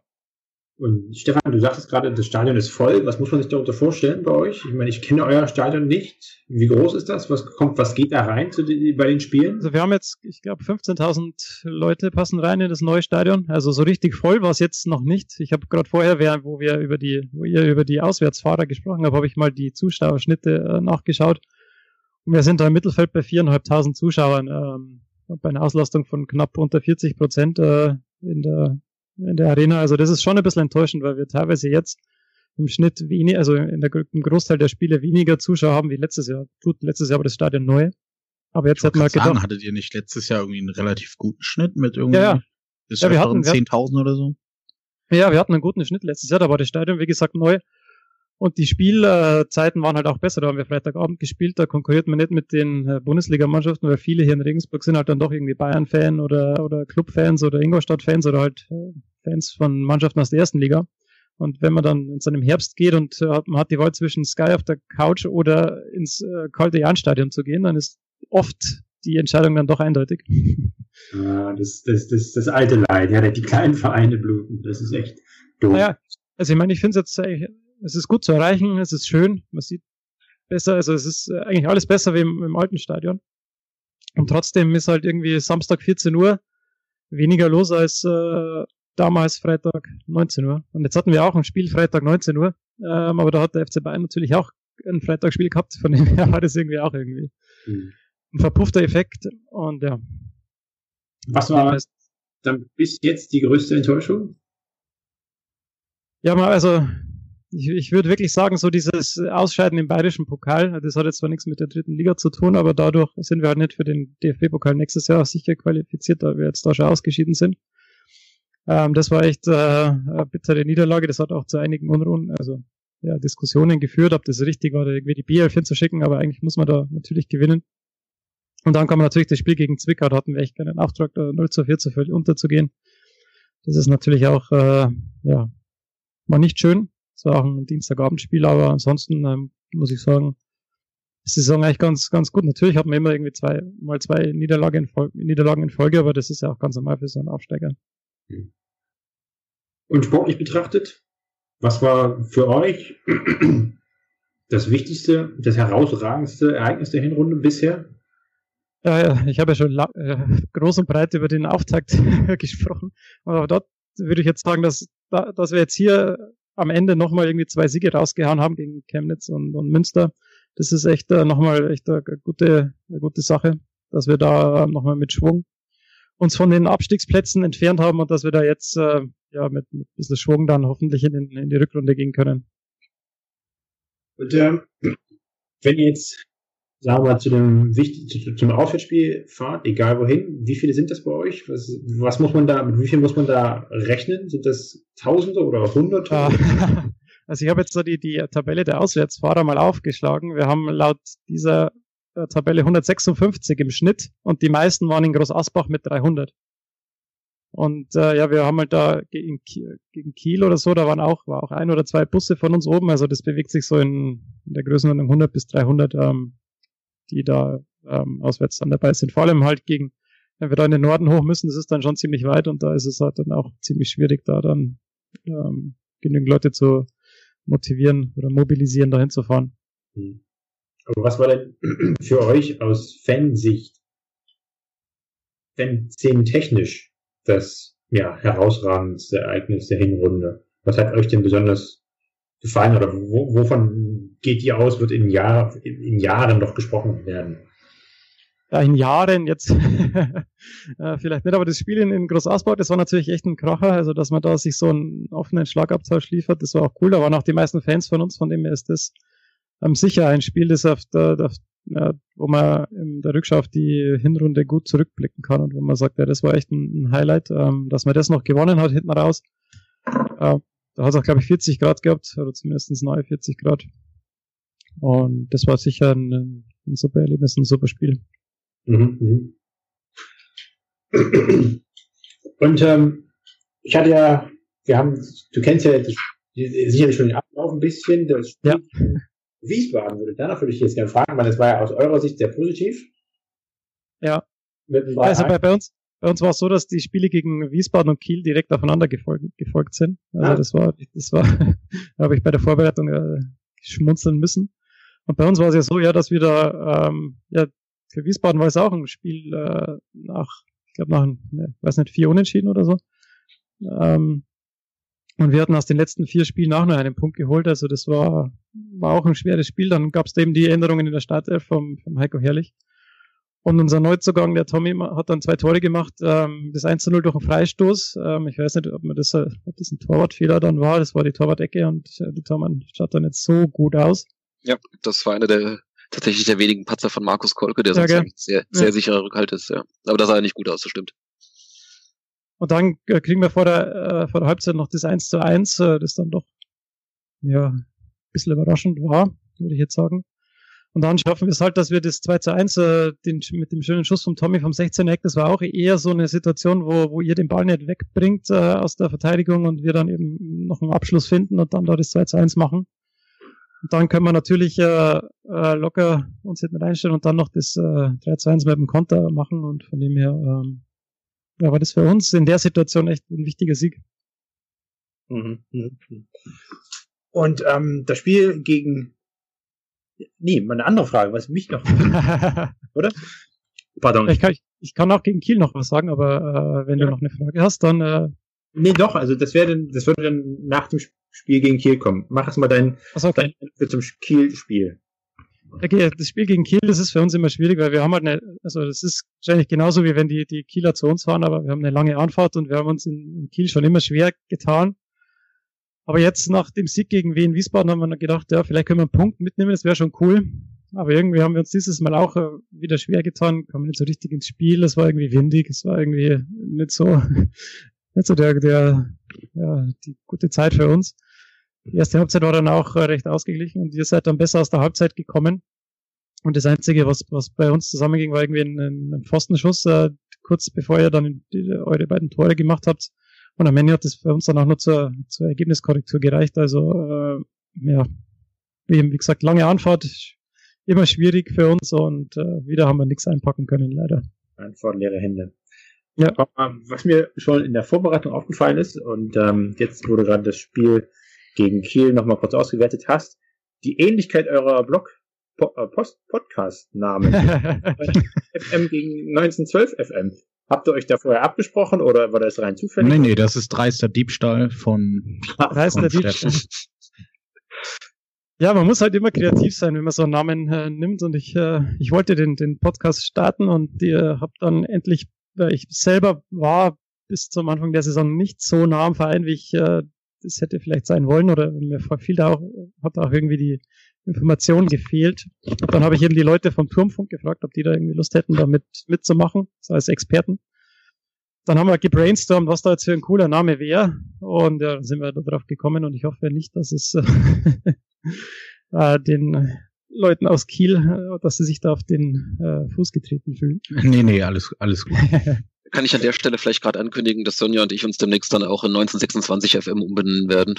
Und Stefan, du sagtest gerade, das Stadion ist voll. Was muss man sich darunter vorstellen bei euch? Ich meine, ich kenne euer Stadion nicht. Wie groß ist das? Was kommt, was geht da rein zu den, bei den Spielen? Also wir haben jetzt, ich glaube, 15.000 Leute passen rein in das neue Stadion. Also so richtig voll war es jetzt noch nicht. Ich habe gerade vorher, wo wir über die, wo ihr über die Auswärtsfahrer gesprochen habt, habe ich mal die Zuschauerschnitte äh, nachgeschaut. Wir sind da im Mittelfeld bei 4.500 Zuschauern, ähm, bei einer Auslastung von knapp unter 40 Prozent äh, in der in der Arena. Also das ist schon ein bisschen enttäuschend, weil wir teilweise jetzt im Schnitt wenig, also in der, im Großteil der Spiele weniger Zuschauer haben wie letztes Jahr. Gut, letztes Jahr war das Stadion neu. Aber jetzt hat man gedacht. Sagen, hattet ihr nicht letztes Jahr irgendwie einen relativ guten Schnitt mit irgendwie ja, ja. Bis ja, wir hatten 10.000 oder so? Ja, wir hatten einen guten Schnitt letztes Jahr, da war das Stadion, wie gesagt, neu. Und die Spielzeiten waren halt auch besser. Da haben wir Freitagabend gespielt, da konkurriert man nicht mit den äh, Bundesligamannschaften, weil viele hier in Regensburg sind halt dann doch irgendwie Bayern-Fan oder, oder Club-Fans oder Ingolstadt-Fans oder halt äh, Fans von Mannschaften aus der ersten Liga. Und wenn man dann in seinem Herbst geht und äh, man hat die Wahl zwischen Sky auf der Couch oder ins äh, kalte Jahnstadion zu gehen, dann ist oft die Entscheidung dann doch eindeutig. Ja, das, das, das, das alte Leid, ja, die kleinen Vereine bluten, das ist echt doof. Naja, also ich meine, ich finde es jetzt, es ist gut zu erreichen, es ist schön, man sieht besser, also es ist äh, eigentlich alles besser wie im, im alten Stadion. Und trotzdem ist halt irgendwie Samstag 14 Uhr weniger los als äh, damals Freitag 19 Uhr. Und jetzt hatten wir auch ein Spiel Freitag 19 Uhr, ähm, aber da hat der FC Bayern natürlich auch ein Freitagsspiel gehabt, von dem her war das irgendwie auch irgendwie mhm. ein verpuffter Effekt. Und ja. Was war dann bis jetzt die größte Enttäuschung? Ja, mal, also ich, ich würde wirklich sagen, so dieses Ausscheiden im bayerischen Pokal, das hat jetzt zwar nichts mit der dritten Liga zu tun, aber dadurch sind wir halt nicht für den DFB-Pokal nächstes Jahr sicher qualifiziert, da wir jetzt da schon ausgeschieden sind. Ähm, das war echt äh, eine bittere Niederlage, das hat auch zu einigen Unruhen, also ja, Diskussionen geführt, ob das richtig war, irgendwie die B11 hinzuschicken, aber eigentlich muss man da natürlich gewinnen. Und dann kam natürlich das Spiel gegen Zwickau, da hatten wir echt keinen Auftrag, da 0 zu 4 zu völlig unterzugehen. Das ist natürlich auch, äh, ja, war nicht schön. Es war auch ein Dienstagabendspiel, aber ansonsten ähm, muss ich sagen, ist die Saison eigentlich ganz, ganz gut. Natürlich hat man immer irgendwie zwei, mal zwei Niederlagen in, Folge, Niederlagen in Folge, aber das ist ja auch ganz normal für so einen Aufsteiger. Und sportlich betrachtet, was war für euch das wichtigste, das herausragendste Ereignis der Hinrunde bisher? Ja, ja ich habe ja schon äh, groß und breit über den Auftakt gesprochen. Aber dort würde ich jetzt sagen, dass, dass wir jetzt hier am Ende nochmal irgendwie zwei Siege rausgehauen haben gegen Chemnitz und, und Münster. Das ist echt äh, nochmal echt eine gute, eine gute Sache, dass wir da äh, nochmal mit Schwung uns von den Abstiegsplätzen entfernt haben und dass wir da jetzt äh, ja mit, mit ein bisschen Schwung dann hoffentlich in, in die Rückrunde gehen können. Und ähm, wenn ihr jetzt sagen wir mal, zu dem wichtig, zum Auswärtsspiel fahrt, egal wohin, wie viele sind das bei euch? Was, was muss man da, mit wie viel muss man da rechnen? Sind das Tausende oder Hunderte? Also ich habe jetzt so die, die Tabelle der Auswärtsfahrer mal aufgeschlagen. Wir haben laut dieser äh, Tabelle 156 im Schnitt und die meisten waren in Groß Asbach mit 300. Und äh, ja, wir haben halt da gegen, gegen Kiel oder so, da waren auch, war auch ein oder zwei Busse von uns oben. Also das bewegt sich so in, in der Größenordnung 100 bis 300 ähm, die da ähm, auswärts dann dabei sind. Vor allem halt gegen, wenn wir da in den Norden hoch müssen, das ist dann schon ziemlich weit und da ist es halt dann auch ziemlich schwierig, da dann ähm, genügend Leute zu motivieren oder mobilisieren, dahin zu fahren. Hm. Aber was war denn für euch aus Fansicht denn technisch das ja, herausragendste Ereignis der Hinrunde? Was hat euch denn besonders gefallen oder wo, wovon geht die aus, wird in, Jahr, in Jahren noch gesprochen werden? Ja, in Jahren jetzt äh, vielleicht nicht, aber das Spiel in, in Groß Ausbau, das war natürlich echt ein Kracher, also dass man da sich so einen offenen Schlagabtausch liefert, das war auch cool, da waren auch die meisten Fans von uns, von dem her ist das ähm, sicher ein Spiel, das auf der, auf, ja, wo man in der Rückschau auf die Hinrunde gut zurückblicken kann und wo man sagt, ja, das war echt ein, ein Highlight, ähm, dass man das noch gewonnen hat hinten raus Äh, da hat es auch, glaube ich, 40 Grad gehabt, oder zumindest neue 40 Grad. Und das war sicher ein, ein super Erlebnis, ein super Spiel. Mhm. mhm. Und ähm, ich hatte ja, wir haben, du kennst ja das, sicherlich schon den Ablauf ein bisschen, das Spiel ja. Wiesbaden würde danach würde ich jetzt gerne fragen, weil das war ja aus eurer Sicht sehr positiv. Ja. Also bei, bei uns, bei uns war es so, dass die Spiele gegen Wiesbaden und Kiel direkt aufeinander gefolgt, gefolgt sind. Also ah. das war, das war, da habe ich bei der Vorbereitung äh, schmunzeln müssen. Und bei uns war es ja so, ja, dass wir da, ähm, ja, für Wiesbaden war es auch ein Spiel äh, nach, ich glaube nach, ne, weiß nicht, vier Unentschieden oder so. Ähm, und wir hatten aus den letzten vier Spielen auch noch einen Punkt geholt. Also das war, war auch ein schweres Spiel. Dann gab es eben die Änderungen in der Startelf vom, vom Heiko Herrlich. Und unser Neuzugang, der Tommy, hat dann zwei Tore gemacht. Ähm, das 1 zu 0 durch einen Freistoß. Ähm, ich weiß nicht, ob, man das, ob das ein Torwartfehler dann war. Das war die Torwartecke und äh, der Tormann schaut dann nicht so gut aus. Ja, das war einer der tatsächlich der wenigen Patzer von Markus Kolke, der sonst ja, sehr, sehr ja. sicherer Rückhalt ist. Ja. Aber da sah nicht gut aus, das stimmt. Und dann äh, kriegen wir vor der, äh, vor der Halbzeit noch das 1 zu 1, äh, das dann doch ja, ein bisschen überraschend war, würde ich jetzt sagen. Und dann schaffen wir es halt, dass wir das 2 zu 1 äh, den, mit dem schönen Schuss vom Tommy vom 16 Eck, das war auch eher so eine Situation, wo, wo ihr den Ball nicht wegbringt äh, aus der Verteidigung und wir dann eben noch einen Abschluss finden und dann da das 2 zu 1 machen. Und dann können wir natürlich äh, äh, locker uns hinten reinstellen und dann noch das äh, 3 zu 1 mit dem Konter machen und von dem her ähm, ja, war das für uns in der Situation echt ein wichtiger Sieg. Mhm. Und ähm, das Spiel gegen Nee, mal eine andere Frage, was mich noch. oder? Pardon. Ich kann, ich kann auch gegen Kiel noch was sagen, aber äh, wenn ja. du noch eine Frage hast, dann. Äh, nee, doch, also das wäre dann, das würde dann nach dem Spiel gegen Kiel kommen. Mach erst mal dein, so, okay. dein zum Kiel-Spiel. Okay, das Spiel gegen Kiel, das ist für uns immer schwierig, weil wir haben halt eine, also das ist wahrscheinlich genauso wie wenn die, die Kieler zu uns fahren, aber wir haben eine lange Anfahrt und wir haben uns in, in Kiel schon immer schwer getan. Aber jetzt nach dem Sieg gegen Wien Wiesbaden haben wir gedacht, ja, vielleicht können wir einen Punkt mitnehmen, das wäre schon cool. Aber irgendwie haben wir uns dieses Mal auch äh, wieder schwer getan, kommen nicht so richtig ins Spiel, es war irgendwie windig, es war irgendwie nicht so, nicht so der, der, ja, die gute Zeit für uns. Die erste Halbzeit war dann auch äh, recht ausgeglichen und ihr seid dann besser aus der Halbzeit gekommen. Und das Einzige, was, was bei uns zusammenging, war irgendwie ein, ein Pfostenschuss, äh, kurz bevor ihr dann die, eure beiden Tore gemacht habt. Und am Ende hat das für uns dann auch nur zur, zur Ergebniskorrektur gereicht. Also äh, ja, wie, wie gesagt, lange Anfahrt, immer schwierig für uns und äh, wieder haben wir nichts einpacken können, leider. Einfach leere Hände. Ja. Was mir schon in der Vorbereitung aufgefallen ist, und ähm, jetzt wurde gerade das Spiel gegen Kiel nochmal kurz ausgewertet hast, die Ähnlichkeit eurer Blog äh, Post Podcast Namen FM gegen 1912 FM. Habt ihr euch da vorher abgesprochen oder war das rein zufällig? Nee, nee, das ist dreister Diebstahl von, dreister von Diebstahl. Ja, man muss halt immer kreativ sein, wenn man so einen Namen äh, nimmt. Und ich, äh, ich wollte den, den Podcast starten und ihr habt dann endlich, ich selber war bis zum Anfang der Saison nicht so nah am Verein, wie ich äh, das hätte vielleicht sein wollen oder mir fiel da auch, hat auch irgendwie die Information gefehlt. Dann habe ich eben die Leute vom Turmfunk gefragt, ob die da irgendwie Lust hätten, da mit, mitzumachen, so als Experten. Dann haben wir gebrainstormt, was da jetzt für ein cooler Name wäre. Und ja, dann sind wir darauf gekommen und ich hoffe nicht, dass es äh, den Leuten aus Kiel, äh, dass sie sich da auf den äh, Fuß getreten fühlen. Nee, nee, alles, alles gut. Kann ich an der Stelle vielleicht gerade ankündigen, dass Sonja und ich uns demnächst dann auch in 1926 FM umbenennen werden.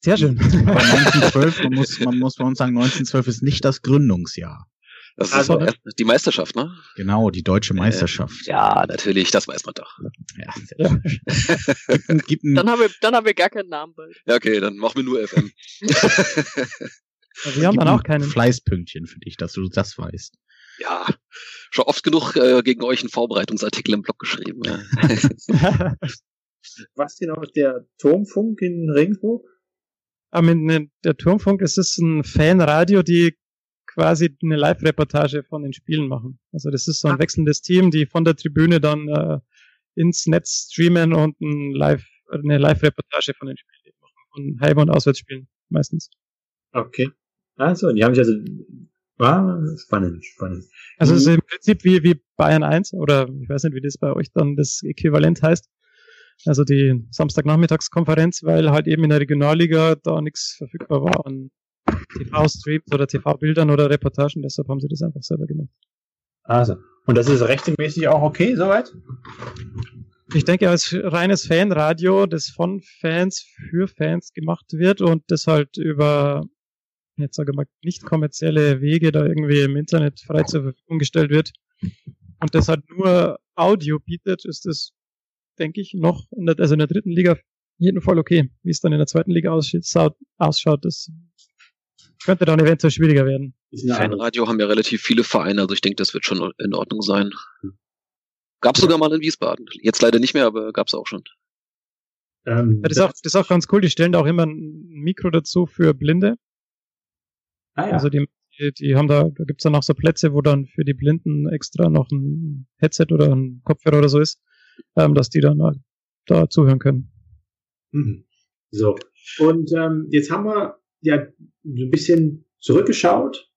Sehr schön. Aber 1912, man muss, man muss bei uns sagen, 1912 ist nicht das Gründungsjahr. Das ist also, die Meisterschaft, ne? Genau, die deutsche Meisterschaft. Äh, ja, natürlich, das weiß man doch. Ja, ja. gibt, gibt dann, haben wir, dann haben wir gar keinen Namen bald. Ja, okay, dann machen wir nur FM. wir haben dann auch keinen. Fleißpünktchen für dich, dass du das weißt. Ja, schon oft genug äh, gegen euch einen Vorbereitungsartikel im Blog geschrieben. Ja. Was genau ist der Turmfunk in Regensburg? Ähm, der Turmfunk ist es ein Fanradio, die quasi eine Live-Reportage von den Spielen machen. Also das ist so ein ah. wechselndes Team, die von der Tribüne dann äh, ins Netz streamen und ein Live, eine Live-Reportage von den Spielen machen. Von Heim- und Auswärtsspielen meistens. Okay. Also, die haben sich also Ah, spannend, spannend. Also es ist im Prinzip wie, wie Bayern 1 oder ich weiß nicht, wie das bei euch dann das Äquivalent heißt. Also die Samstagnachmittagskonferenz, weil halt eben in der Regionalliga da nichts verfügbar war an TV-Streams oder TV-Bildern oder Reportagen. Deshalb haben sie das einfach selber gemacht. Also, und das ist rechtmäßig auch okay, soweit? Ich denke, als reines Fanradio, das von Fans für Fans gemacht wird und das halt über, jetzt sage ich mal, nicht kommerzielle Wege da irgendwie im Internet frei zur Verfügung gestellt wird und das halt nur Audio bietet, ist das denke ich, noch in der, also in der dritten Liga jeden Fall okay. Wie es dann in der zweiten Liga ausschaut, ausschaut das könnte dann eventuell schwieriger werden. Fanradio haben ja relativ viele Vereine, also ich denke, das wird schon in Ordnung sein. Gab es sogar mal in Wiesbaden. Jetzt leider nicht mehr, aber gab es auch schon. Ähm, ja, das, ist auch, das ist auch ganz cool. Die stellen da auch immer ein Mikro dazu für Blinde. Ah, ja. Also die, die haben da, da gibt's dann auch so Plätze, wo dann für die Blinden extra noch ein Headset oder ein Kopfhörer oder so ist ähm, dass die dann halt da zuhören können. Mhm. So. Und ähm, jetzt haben wir ja so ein bisschen zurückgeschaut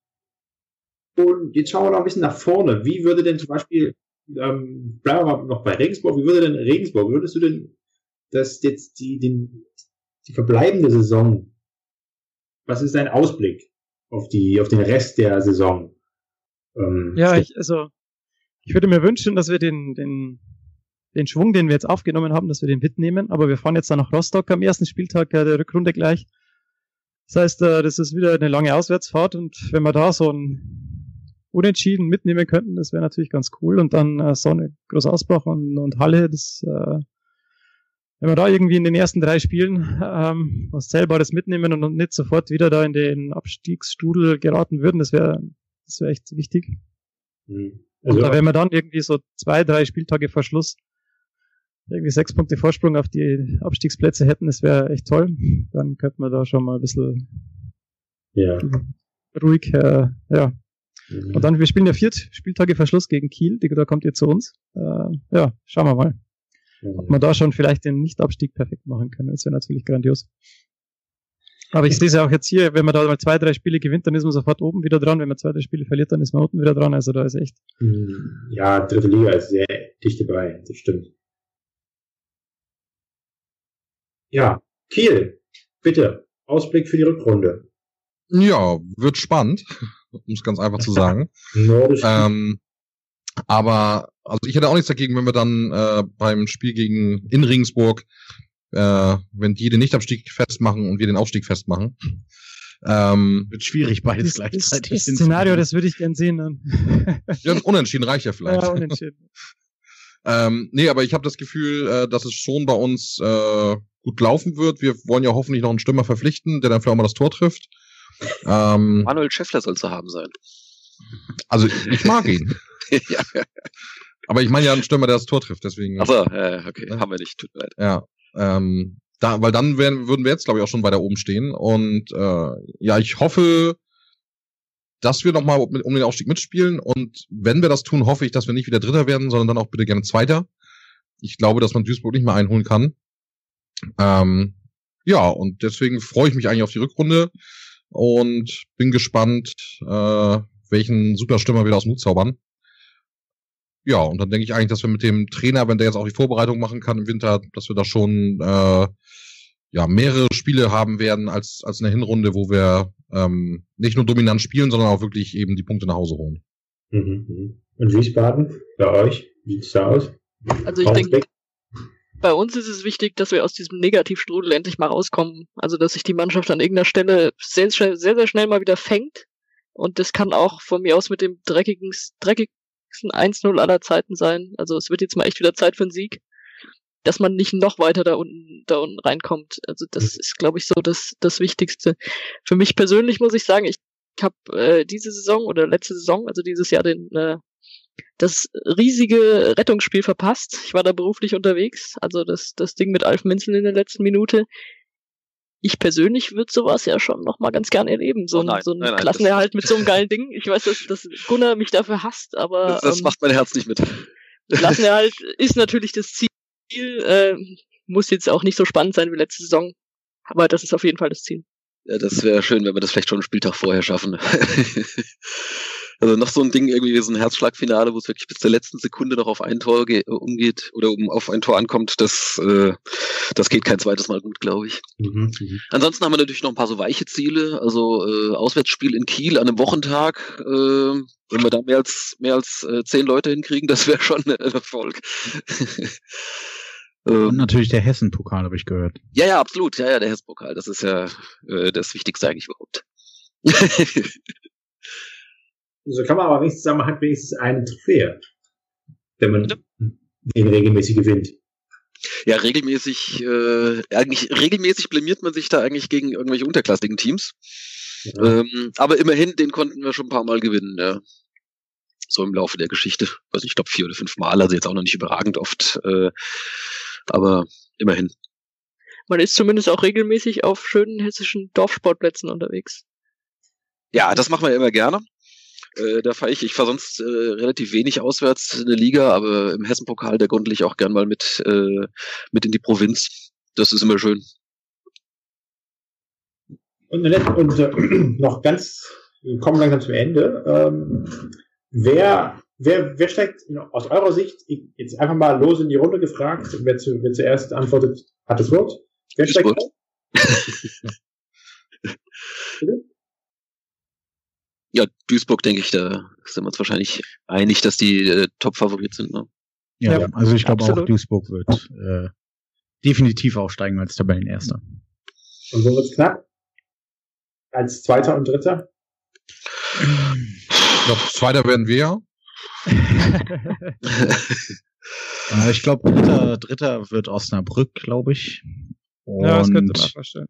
und jetzt schauen wir noch ein bisschen nach vorne. Wie würde denn zum Beispiel, ähm, bleiben wir mal noch bei Regensburg, wie würde denn Regensburg, würdest du denn das jetzt die, den, die verbleibende Saison, was ist dein Ausblick auf die, auf den Rest der Saison? Ähm, ja, ich, also, ich würde mir wünschen, dass wir den, den den Schwung, den wir jetzt aufgenommen haben, dass wir den mitnehmen. Aber wir fahren jetzt dann nach Rostock am ersten Spieltag der Rückrunde gleich. Das heißt, äh, das ist wieder eine lange Auswärtsfahrt und wenn wir da so ein Unentschieden mitnehmen könnten, das wäre natürlich ganz cool. Und dann äh, so eine Großausbach und, und Halle, das, äh, wenn wir da irgendwie in den ersten drei Spielen ähm, was Zählbares mitnehmen und nicht sofort wieder da in den Abstiegsstudel geraten würden, das wäre das wäre echt wichtig. Mhm. Also, und wenn wir dann irgendwie so zwei, drei Spieltage vor Schluss irgendwie sechs Punkte Vorsprung auf die Abstiegsplätze hätten, das wäre echt toll. Dann könnte man da schon mal ein bisschen ja. ruhig, äh, ja. Mhm. Und dann, wir spielen ja vier Spieltage Verschluss gegen Kiel, da kommt ihr zu uns. Äh, ja, schauen wir mal. Ob wir da schon vielleicht den Nicht-Abstieg perfekt machen können. Das wäre natürlich grandios. Aber ich sehe es ja auch jetzt hier, wenn man da mal zwei, drei Spiele gewinnt, dann ist man sofort oben wieder dran. Wenn man zwei, drei Spiele verliert, dann ist man unten wieder dran. Also da ist echt. Mhm. Ja, dritte Liga ist sehr dicht dabei, das stimmt. Ja, Kiel, bitte, Ausblick für die Rückrunde. Ja, wird spannend, um es ganz einfach zu sagen. ähm, aber also ich hätte auch nichts dagegen, wenn wir dann äh, beim Spiel gegen in Regensburg, äh, wenn die den Nichtabstieg festmachen und wir den Aufstieg festmachen. Ähm, wird schwierig beides das, gleichzeitig. Das, das Szenario, das würde ich gern sehen dann. ja, unentschieden reicht ja vielleicht. Ja, unentschieden. ähm, nee, aber ich habe das Gefühl, äh, dass es schon bei uns äh, gut laufen wird. Wir wollen ja hoffentlich noch einen Stürmer verpflichten, der dann vielleicht auch mal das Tor trifft. Ähm, Manuel Schäffler soll zu haben sein. Also ich mag ihn. ja. Aber ich meine ja einen Stürmer, der das Tor trifft, deswegen. Achso, äh, okay, ja. haben wir nicht, tut mir leid. Ja. Ähm, da, weil dann wären, würden wir jetzt, glaube ich, auch schon weiter oben stehen. Und äh, ja, ich hoffe, dass wir nochmal um den Aufstieg mitspielen. Und wenn wir das tun, hoffe ich, dass wir nicht wieder Dritter werden, sondern dann auch bitte gerne Zweiter. Ich glaube, dass man Duisburg nicht mehr einholen kann. Ähm, ja, und deswegen freue ich mich eigentlich auf die Rückrunde und bin gespannt, äh, welchen Superstürmer wir da aus Mut zaubern. Ja, und dann denke ich eigentlich, dass wir mit dem Trainer, wenn der jetzt auch die Vorbereitung machen kann im Winter, dass wir da schon äh, ja mehrere Spiele haben werden als als eine Hinrunde, wo wir ähm, nicht nur dominant spielen, sondern auch wirklich eben die Punkte nach Hause holen. Mhm. mhm. Und Wiesbaden bei euch, wie sieht's da aus? Also ich denke, bei uns ist es wichtig, dass wir aus diesem Negativstrudel endlich mal rauskommen. Also, dass sich die Mannschaft an irgendeiner Stelle sehr, sehr, sehr schnell mal wieder fängt. Und das kann auch von mir aus mit dem dreckigen, dreckigsten 1-0 aller Zeiten sein. Also, es wird jetzt mal echt wieder Zeit für einen Sieg. Dass man nicht noch weiter da unten, da unten reinkommt. Also, das mhm. ist, glaube ich, so das, das Wichtigste. Für mich persönlich muss ich sagen, ich habe äh, diese Saison oder letzte Saison, also dieses Jahr den äh, das riesige Rettungsspiel verpasst. Ich war da beruflich unterwegs, also das, das Ding mit Alf Minzel in der letzten Minute. Ich persönlich würde sowas ja schon noch mal ganz gerne erleben, so, oh nein, so ein nein, nein, Klassenerhalt mit so einem geilen Ding. Ich weiß, dass, dass Gunnar mich dafür hasst, aber das, das ähm, macht mein Herz nicht mit. Klassenerhalt ist natürlich das Ziel, äh, muss jetzt auch nicht so spannend sein wie letzte Saison, aber das ist auf jeden Fall das Ziel. Ja, das wäre schön, wenn wir das vielleicht schon einen Spieltag vorher schaffen. Also noch so ein Ding irgendwie wie so ein Herzschlagfinale, wo es wirklich bis zur letzten Sekunde noch auf ein Tor umgeht oder um auf ein Tor ankommt, das, äh, das geht kein zweites Mal gut, glaube ich. Mhm, mhm, Ansonsten haben wir natürlich noch ein paar so weiche Ziele, also äh, Auswärtsspiel in Kiel an einem Wochentag. Äh, wenn wir da mehr als mehr als äh, zehn Leute hinkriegen, das wäre schon ein Erfolg. Und natürlich der Hessen-Pokal, habe ich gehört. Ja, ja, absolut. Ja, ja, der Hessen-Pokal. Das ist ja äh, das Wichtigste eigentlich überhaupt. so kann man aber wenigstens sagen, man hat wenigstens einen Trophäe, wenn man den regelmäßig gewinnt. Ja, regelmäßig, äh, eigentlich regelmäßig blamiert man sich da eigentlich gegen irgendwelche unterklassigen Teams. Ja. Ähm, aber immerhin, den konnten wir schon ein paar Mal gewinnen, ja. So im Laufe der Geschichte. Also ich glaube vier oder fünf Mal, also jetzt auch noch nicht überragend oft. Äh, aber immerhin. Man ist zumindest auch regelmäßig auf schönen hessischen Dorfsportplätzen unterwegs. Ja, das machen wir immer gerne. Äh, da fahre ich, ich fahre sonst äh, relativ wenig auswärts in der Liga, aber im Hessenpokal, der gondel ich auch gern mal mit, äh, mit in die Provinz. Das ist immer schön. Und, und äh, noch ganz, wir kommen langsam zum Ende. Ähm, wer Wer, wer steigt aus eurer Sicht, jetzt einfach mal los in die Runde gefragt, wer, zu, wer zuerst antwortet, hat das Wort. Wer steigt auf? ja, Duisburg, denke ich, da sind wir uns wahrscheinlich einig, dass die äh, Top-Favorit sind. Ne? Ja, ja, also ich glaube auch, Duisburg wird äh, definitiv aufsteigen als Tabellenerster. Und wo wird's knapp? Als Zweiter und Dritter? Ich glaube, Zweiter werden wir ja. ich glaube, dritter, dritter wird Osnabrück, glaube ich. Und ja, das könnte man vorstellen.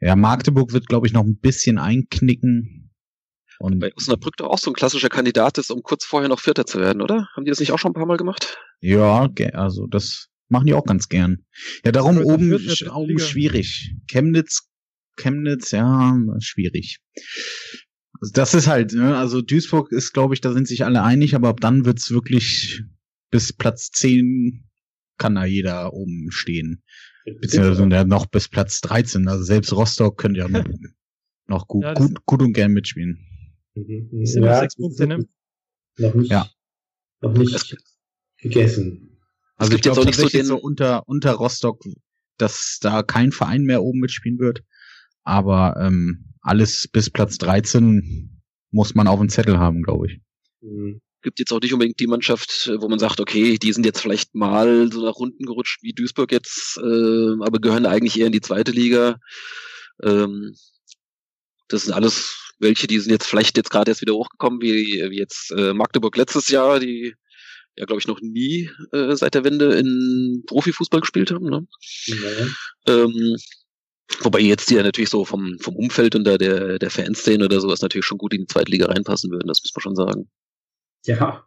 Ja, Magdeburg wird, glaube ich, noch ein bisschen einknicken. Und Bei Osnabrück doch auch so ein klassischer Kandidat ist, um kurz vorher noch Vierter zu werden, oder? Haben die das nicht auch schon ein paar Mal gemacht? Ja, also das machen die auch ganz gern. Ja, darum oben, oben schwierig. Chemnitz, Chemnitz, ja, schwierig. Also das ist halt, ne? also Duisburg ist, glaube ich, da sind sich alle einig, aber ab dann wird's wirklich bis Platz 10 kann da jeder oben stehen. Beziehungsweise ja noch bis Platz 13. Also selbst Rostock könnte ja noch, noch gut, ja, gut, gut und gern mitspielen. Mhm. Das sind ja, sechs Punkte, ne? Noch nicht, ja. noch nicht gegessen. Also ich glaube tatsächlich so, so unter, unter Rostock, dass da kein Verein mehr oben mitspielen wird. Aber ähm, alles bis Platz 13 muss man auf dem Zettel haben, glaube ich. Mhm. Gibt jetzt auch nicht unbedingt die Mannschaft, wo man sagt, okay, die sind jetzt vielleicht mal so nach unten gerutscht wie Duisburg jetzt, äh, aber gehören eigentlich eher in die zweite Liga. Ähm, das sind alles welche, die sind jetzt vielleicht jetzt gerade erst wieder hochgekommen, wie, wie jetzt äh, Magdeburg letztes Jahr, die ja, glaube ich, noch nie äh, seit der Wende in Profifußball gespielt haben. Ne? Mhm. Ähm, Wobei jetzt die ja natürlich so vom, vom Umfeld und der, der Fanszene oder sowas natürlich schon gut in die zweite Liga reinpassen würden, das muss man schon sagen. Ja,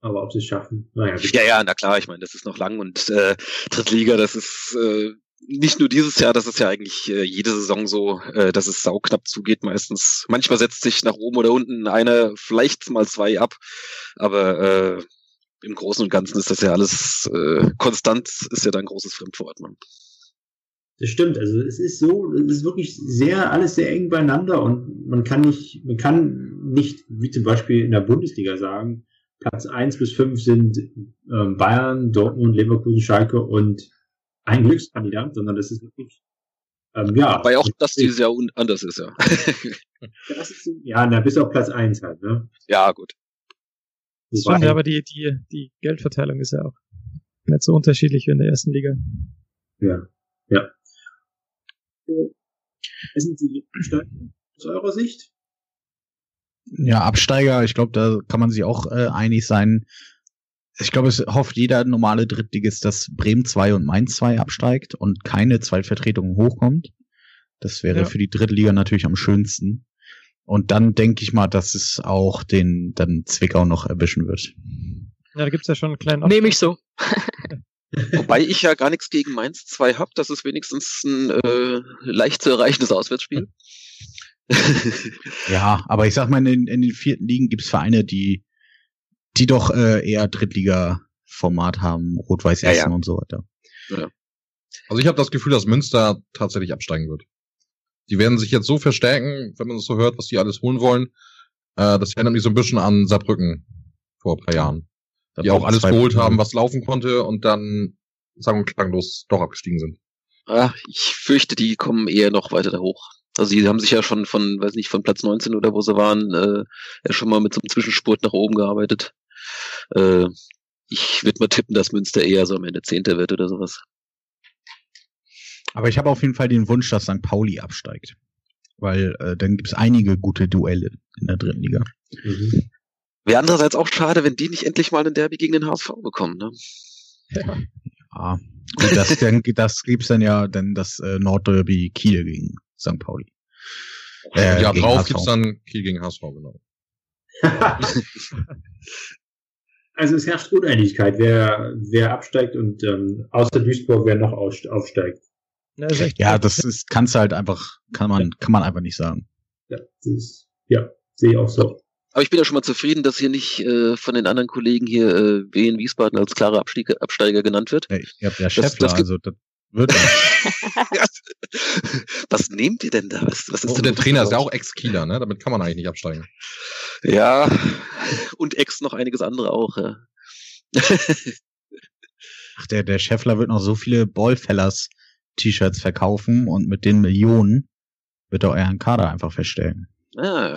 aber ob sie es schaffen, naja. Ja, ja, na klar, ich meine, das ist noch lang und äh, Drittliga, das ist äh, nicht nur dieses Jahr, das ist ja eigentlich äh, jede Saison so, äh, dass es sauknapp zugeht meistens. Manchmal setzt sich nach oben oder unten einer, vielleicht mal zwei ab, aber äh, im Großen und Ganzen ist das ja alles äh, konstant, ist ja dann ein großes Fremdwort. Man. Das stimmt. Also es ist so, es ist wirklich sehr, alles sehr eng beieinander und man kann nicht, man kann nicht, wie zum Beispiel in der Bundesliga sagen, Platz eins bis fünf sind ähm, Bayern, Dortmund, Leverkusen, Schalke und ein Glückskandidat, sondern das ist wirklich, ähm, ja. Weil auch das dieses Jahr anders ist, ja. das ist, ja, na, bis auf Platz eins halt, ne? Ja, gut. So, ja, aber die, die, die Geldverteilung ist ja auch nicht so unterschiedlich wie in der ersten Liga. Ja, ja. Wer sind die Absteiger aus eurer Sicht? Ja, Absteiger, ich glaube, da kann man sich auch äh, einig sein. Ich glaube, es hofft jeder normale Drittligist, dass Bremen 2 und Mainz 2 absteigt und keine Zweitvertretung hochkommt. Das wäre ja. für die Drittliga natürlich am schönsten. Und dann denke ich mal, dass es auch den dann Zwickau noch erwischen wird. Ja, da gibt's ja schon einen kleinen Nehme ich so. Wobei ich ja gar nichts gegen Mainz 2 habe. Das ist wenigstens ein äh, leicht zu erreichendes Auswärtsspiel. ja, aber ich sag mal, in, in den vierten Ligen gibt's Vereine, die, die doch äh, eher Drittliga-Format haben, Rot-Weiß Essen ja, ja. und so weiter. Ja. Also ich habe das Gefühl, dass Münster tatsächlich absteigen wird. Die werden sich jetzt so verstärken, wenn man das so hört, was die alles holen wollen. Äh, das erinnert mich so ein bisschen an Saarbrücken vor ein paar Jahren. Die auch alles geholt haben, was laufen konnte und dann sagen wir klanglos doch abgestiegen sind. Ah, ich fürchte, die kommen eher noch weiter da hoch. Also die haben sich ja schon von, weiß nicht, von Platz 19 oder wo sie waren, äh, ja schon mal mit so einem Zwischenspurt nach oben gearbeitet. Äh, ich würde mal tippen, dass Münster eher so am Ende Zehnter wird oder sowas. Aber ich habe auf jeden Fall den Wunsch, dass St. Pauli absteigt. Weil äh, dann gibt's einige gute Duelle in der dritten Liga. Mhm. Wäre andererseits auch schade, wenn die nicht endlich mal ein Derby gegen den HSV bekommen, ne? Ja. ja. Gut, das, dann, das gibt's dann ja dann das äh, Nordderby Kiel gegen St. Pauli. Äh, ja, drauf HSV. gibt's dann Kiel gegen HSV, genau. also es herrscht Uneinigkeit, wer, wer absteigt und ähm, außer Duisburg wer noch aufsteigt. Ja, das ist, kannst du halt einfach, kann man, kann man einfach nicht sagen. Ja, ist, ja sehe ich auch so. Aber ich bin ja schon mal zufrieden, dass hier nicht äh, von den anderen Kollegen hier äh, Wien Wiesbaden als klarer Abstieg, Absteiger genannt wird. Ja, ihr habt ja Schäffler, das, das also das wird Was nehmt ihr denn da? Was, was ist oh, der Trainer ist ja auch Ex-Kieler, ne? Damit kann man eigentlich nicht absteigen. Ja, und Ex noch einiges andere auch. Ja. Ach, der, der Scheffler wird noch so viele Ballfellers T-Shirts verkaufen und mit den Millionen wird er euren Kader einfach verstellen. Ah.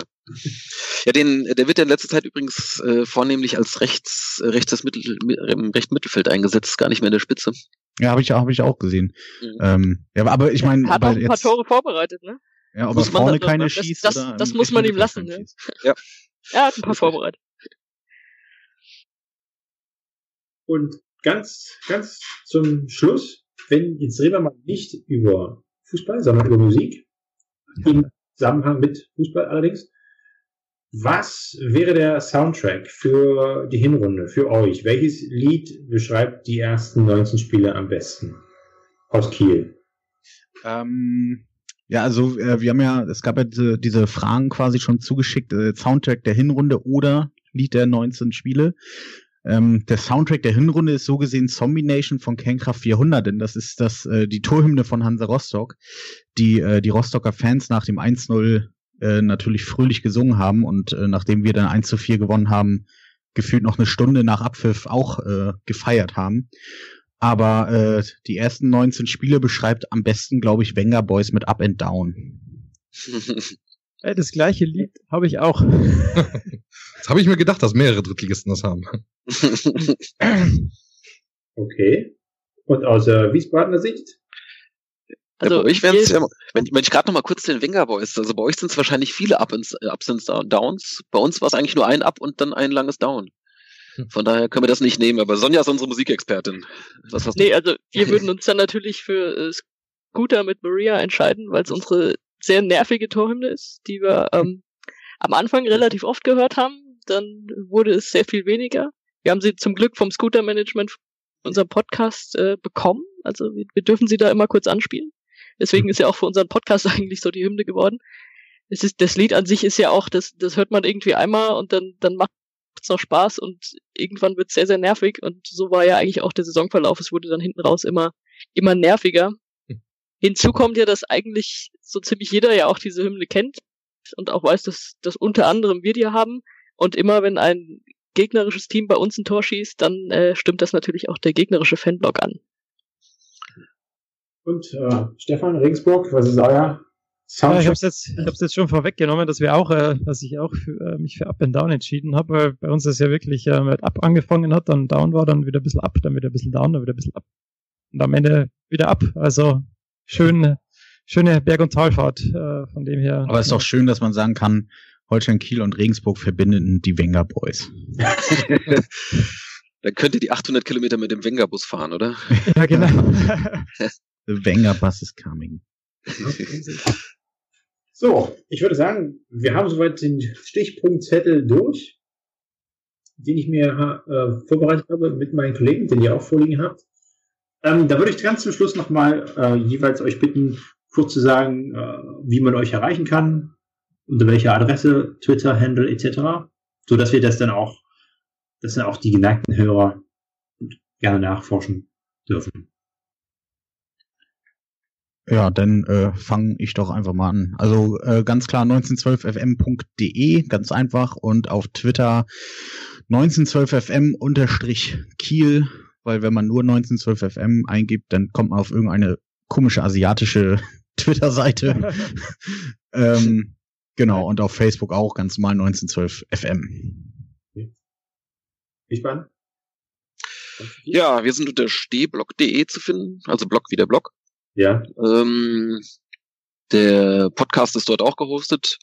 Ja, den, der wird ja in letzter Zeit übrigens äh, vornehmlich als rechts, äh, rechtes Mittel, im rechten Mittelfeld eingesetzt, gar nicht mehr in der Spitze. Ja, habe ich, hab ich auch gesehen. Mhm. Ähm, ja, aber ich meine, hat auch ein paar Tore vorbereitet, ne? Ja, aber vorne keine das, schießt. Das, das, das muss man ihm lassen, ne? Ja. Er hat ein paar vorbereitet. Und ganz, ganz zum Schluss wenn, jetzt reden wir mal nicht über Fußball, sondern über Musik. Im Zusammenhang mit Fußball allerdings. Was wäre der Soundtrack für die Hinrunde, für euch? Welches Lied beschreibt die ersten 19 Spiele am besten? Aus Kiel. Ähm, ja, also äh, wir haben ja, es gab ja diese, diese Fragen quasi schon zugeschickt, äh, Soundtrack der Hinrunde oder Lied der 19 Spiele. Ähm, der Soundtrack der Hinrunde ist so gesehen Zombie Nation von Kernkraft 400, denn das ist das äh, die Torhymne von Hansa Rostock, die äh, die Rostocker Fans nach dem 1-0 äh, natürlich fröhlich gesungen haben und äh, nachdem wir dann 1 zu 4 gewonnen haben, gefühlt noch eine Stunde nach Abpfiff auch äh, gefeiert haben. Aber äh, die ersten 19 Spiele beschreibt am besten, glaube ich, Wenger Boys mit Up and Down. Das gleiche Lied habe ich auch. das habe ich mir gedacht, dass mehrere Drittligisten das haben. okay. Und aus Wiesbadener Sicht? Also ja, ich werde ja, wenn, wenn ich gerade noch mal kurz den Wenger Boys, also bei euch sind es wahrscheinlich viele Up and, Ups und Downs. Bei uns war es eigentlich nur ein Up und dann ein langes Down. Hm. Von daher können wir das nicht nehmen, aber Sonja ist unsere Musikexpertin. Was hast du? Nee, also wir würden uns dann natürlich für äh, Scooter mit Maria entscheiden, weil es unsere sehr nervige Torhymne ist, die wir ähm, am Anfang relativ oft gehört haben. Dann wurde es sehr viel weniger. Wir haben sie zum Glück vom Scooter-Management unserem Podcast äh, bekommen. Also wir, wir dürfen sie da immer kurz anspielen. Deswegen ist ja auch für unseren Podcast eigentlich so die Hymne geworden. Es ist, das Lied an sich ist ja auch, das, das hört man irgendwie einmal und dann, dann macht es noch Spaß und irgendwann wird es sehr, sehr nervig. Und so war ja eigentlich auch der Saisonverlauf. Es wurde dann hinten raus immer, immer nerviger. Hm. Hinzu kommt ja, dass eigentlich so ziemlich jeder ja auch diese Hymne kennt und auch weiß, dass, dass unter anderem wir die haben. Und immer wenn ein gegnerisches Team bei uns ein Tor schießt, dann äh, stimmt das natürlich auch der gegnerische Fanblock an. Und äh, Stefan Regensburg, was ist euer Soundtrack? Ja, ich habe es jetzt, ich hab's jetzt schon vorweggenommen, dass wir auch, äh, dass ich auch für, äh, mich für Up and Down entschieden habe, weil bei uns ist ja wirklich äh, mit Up angefangen hat, dann Down war, dann wieder ein bisschen Up, dann wieder ein bisschen Down, dann wieder ein bisschen Up und am Ende wieder Up. Also schön, schöne Berg- und Talfahrt äh, von dem her. Aber es ist doch schön, dass man sagen kann, Holstein Kiel und Regensburg verbinden die Wenger Boys. Dann könnt ihr die 800 Kilometer mit dem Wenger-Bus fahren, oder? Ja, genau. The Wenger Bus is coming. So, ich würde sagen, wir haben soweit den Stichpunktzettel durch, den ich mir äh, vorbereitet habe mit meinen Kollegen, den ihr auch vorliegen habt. Ähm, da würde ich ganz zum Schluss nochmal äh, jeweils euch bitten, kurz zu sagen, äh, wie man euch erreichen kann, unter welcher Adresse, Twitter, Handle etc., so dass wir das dann auch, dass dann auch die geneigten Hörer gerne nachforschen dürfen. Ja, dann äh, fange ich doch einfach mal an. Also äh, ganz klar 1912fm.de, ganz einfach und auf Twitter 1912fm unterstrich Kiel, weil wenn man nur 1912fm eingibt, dann kommt man auf irgendeine komische asiatische Twitter-Seite. ähm, genau, und auf Facebook auch ganz normal 1912fm. Ich bin. Ja, wir sind unter stehblog.de zu finden, also Blog wie der Blog. Ja. Ähm, der Podcast ist dort auch gehostet.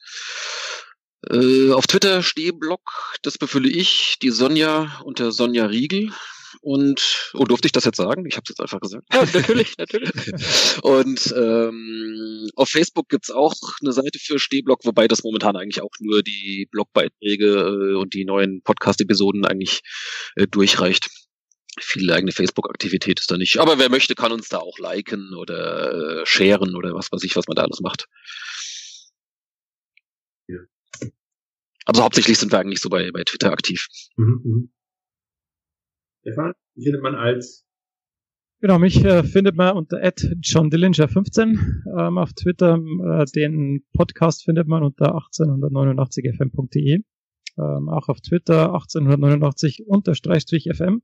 Äh, auf Twitter Stehblog, das befülle ich, die Sonja unter Sonja Riegel. Und, oh, durfte ich das jetzt sagen? Ich habe es jetzt einfach gesagt. Ja, natürlich, natürlich. und ähm, auf Facebook gibt's auch eine Seite für Stehblog, wobei das momentan eigentlich auch nur die Blogbeiträge äh, und die neuen Podcast-Episoden eigentlich äh, durchreicht viel eigene Facebook-Aktivität ist da nicht. Aber wer möchte, kann uns da auch liken oder äh, sharen oder was weiß ich, was man da alles macht. Ja. Also hauptsächlich sind wir eigentlich so bei, bei Twitter aktiv. Mhm, mh. Stefan, wie findet man als? Genau, mich äh, findet man unter johndillinger15 ähm, auf Twitter. Äh, den Podcast findet man unter 1889fm.de. Ähm, auch auf Twitter 1889-fm.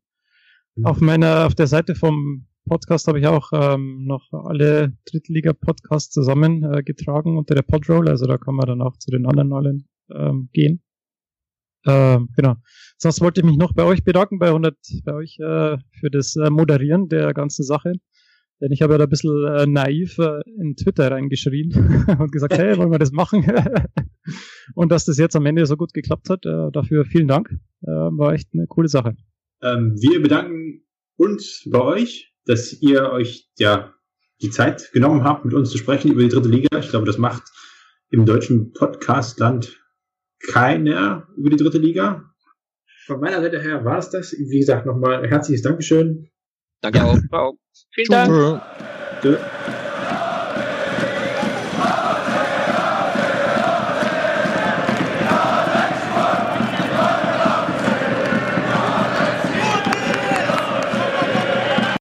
Auf meiner, auf der Seite vom Podcast habe ich auch ähm, noch alle Drittliga-Podcasts zusammengetragen äh, unter der Podroll, also da kann man dann auch zu den anderen allen ähm, gehen. Ähm, genau. Sonst wollte ich mich noch bei euch bedanken, bei 100, bei euch äh, für das äh, Moderieren der ganzen Sache. Denn ich habe ja da ein bisschen äh, naiv äh, in Twitter reingeschrien und gesagt, hey, wollen wir das machen? und dass das jetzt am Ende so gut geklappt hat, äh, dafür vielen Dank. Äh, war echt eine coole Sache. Ähm, wir bedanken uns bei euch, dass ihr euch ja die Zeit genommen habt, mit uns zu sprechen über die dritte Liga. Ich glaube, das macht im deutschen Podcastland keiner über die dritte Liga. Von meiner Seite her war es das. Wie gesagt, nochmal herzliches Dankeschön. Danke auch. Vielen Dank. Tschö.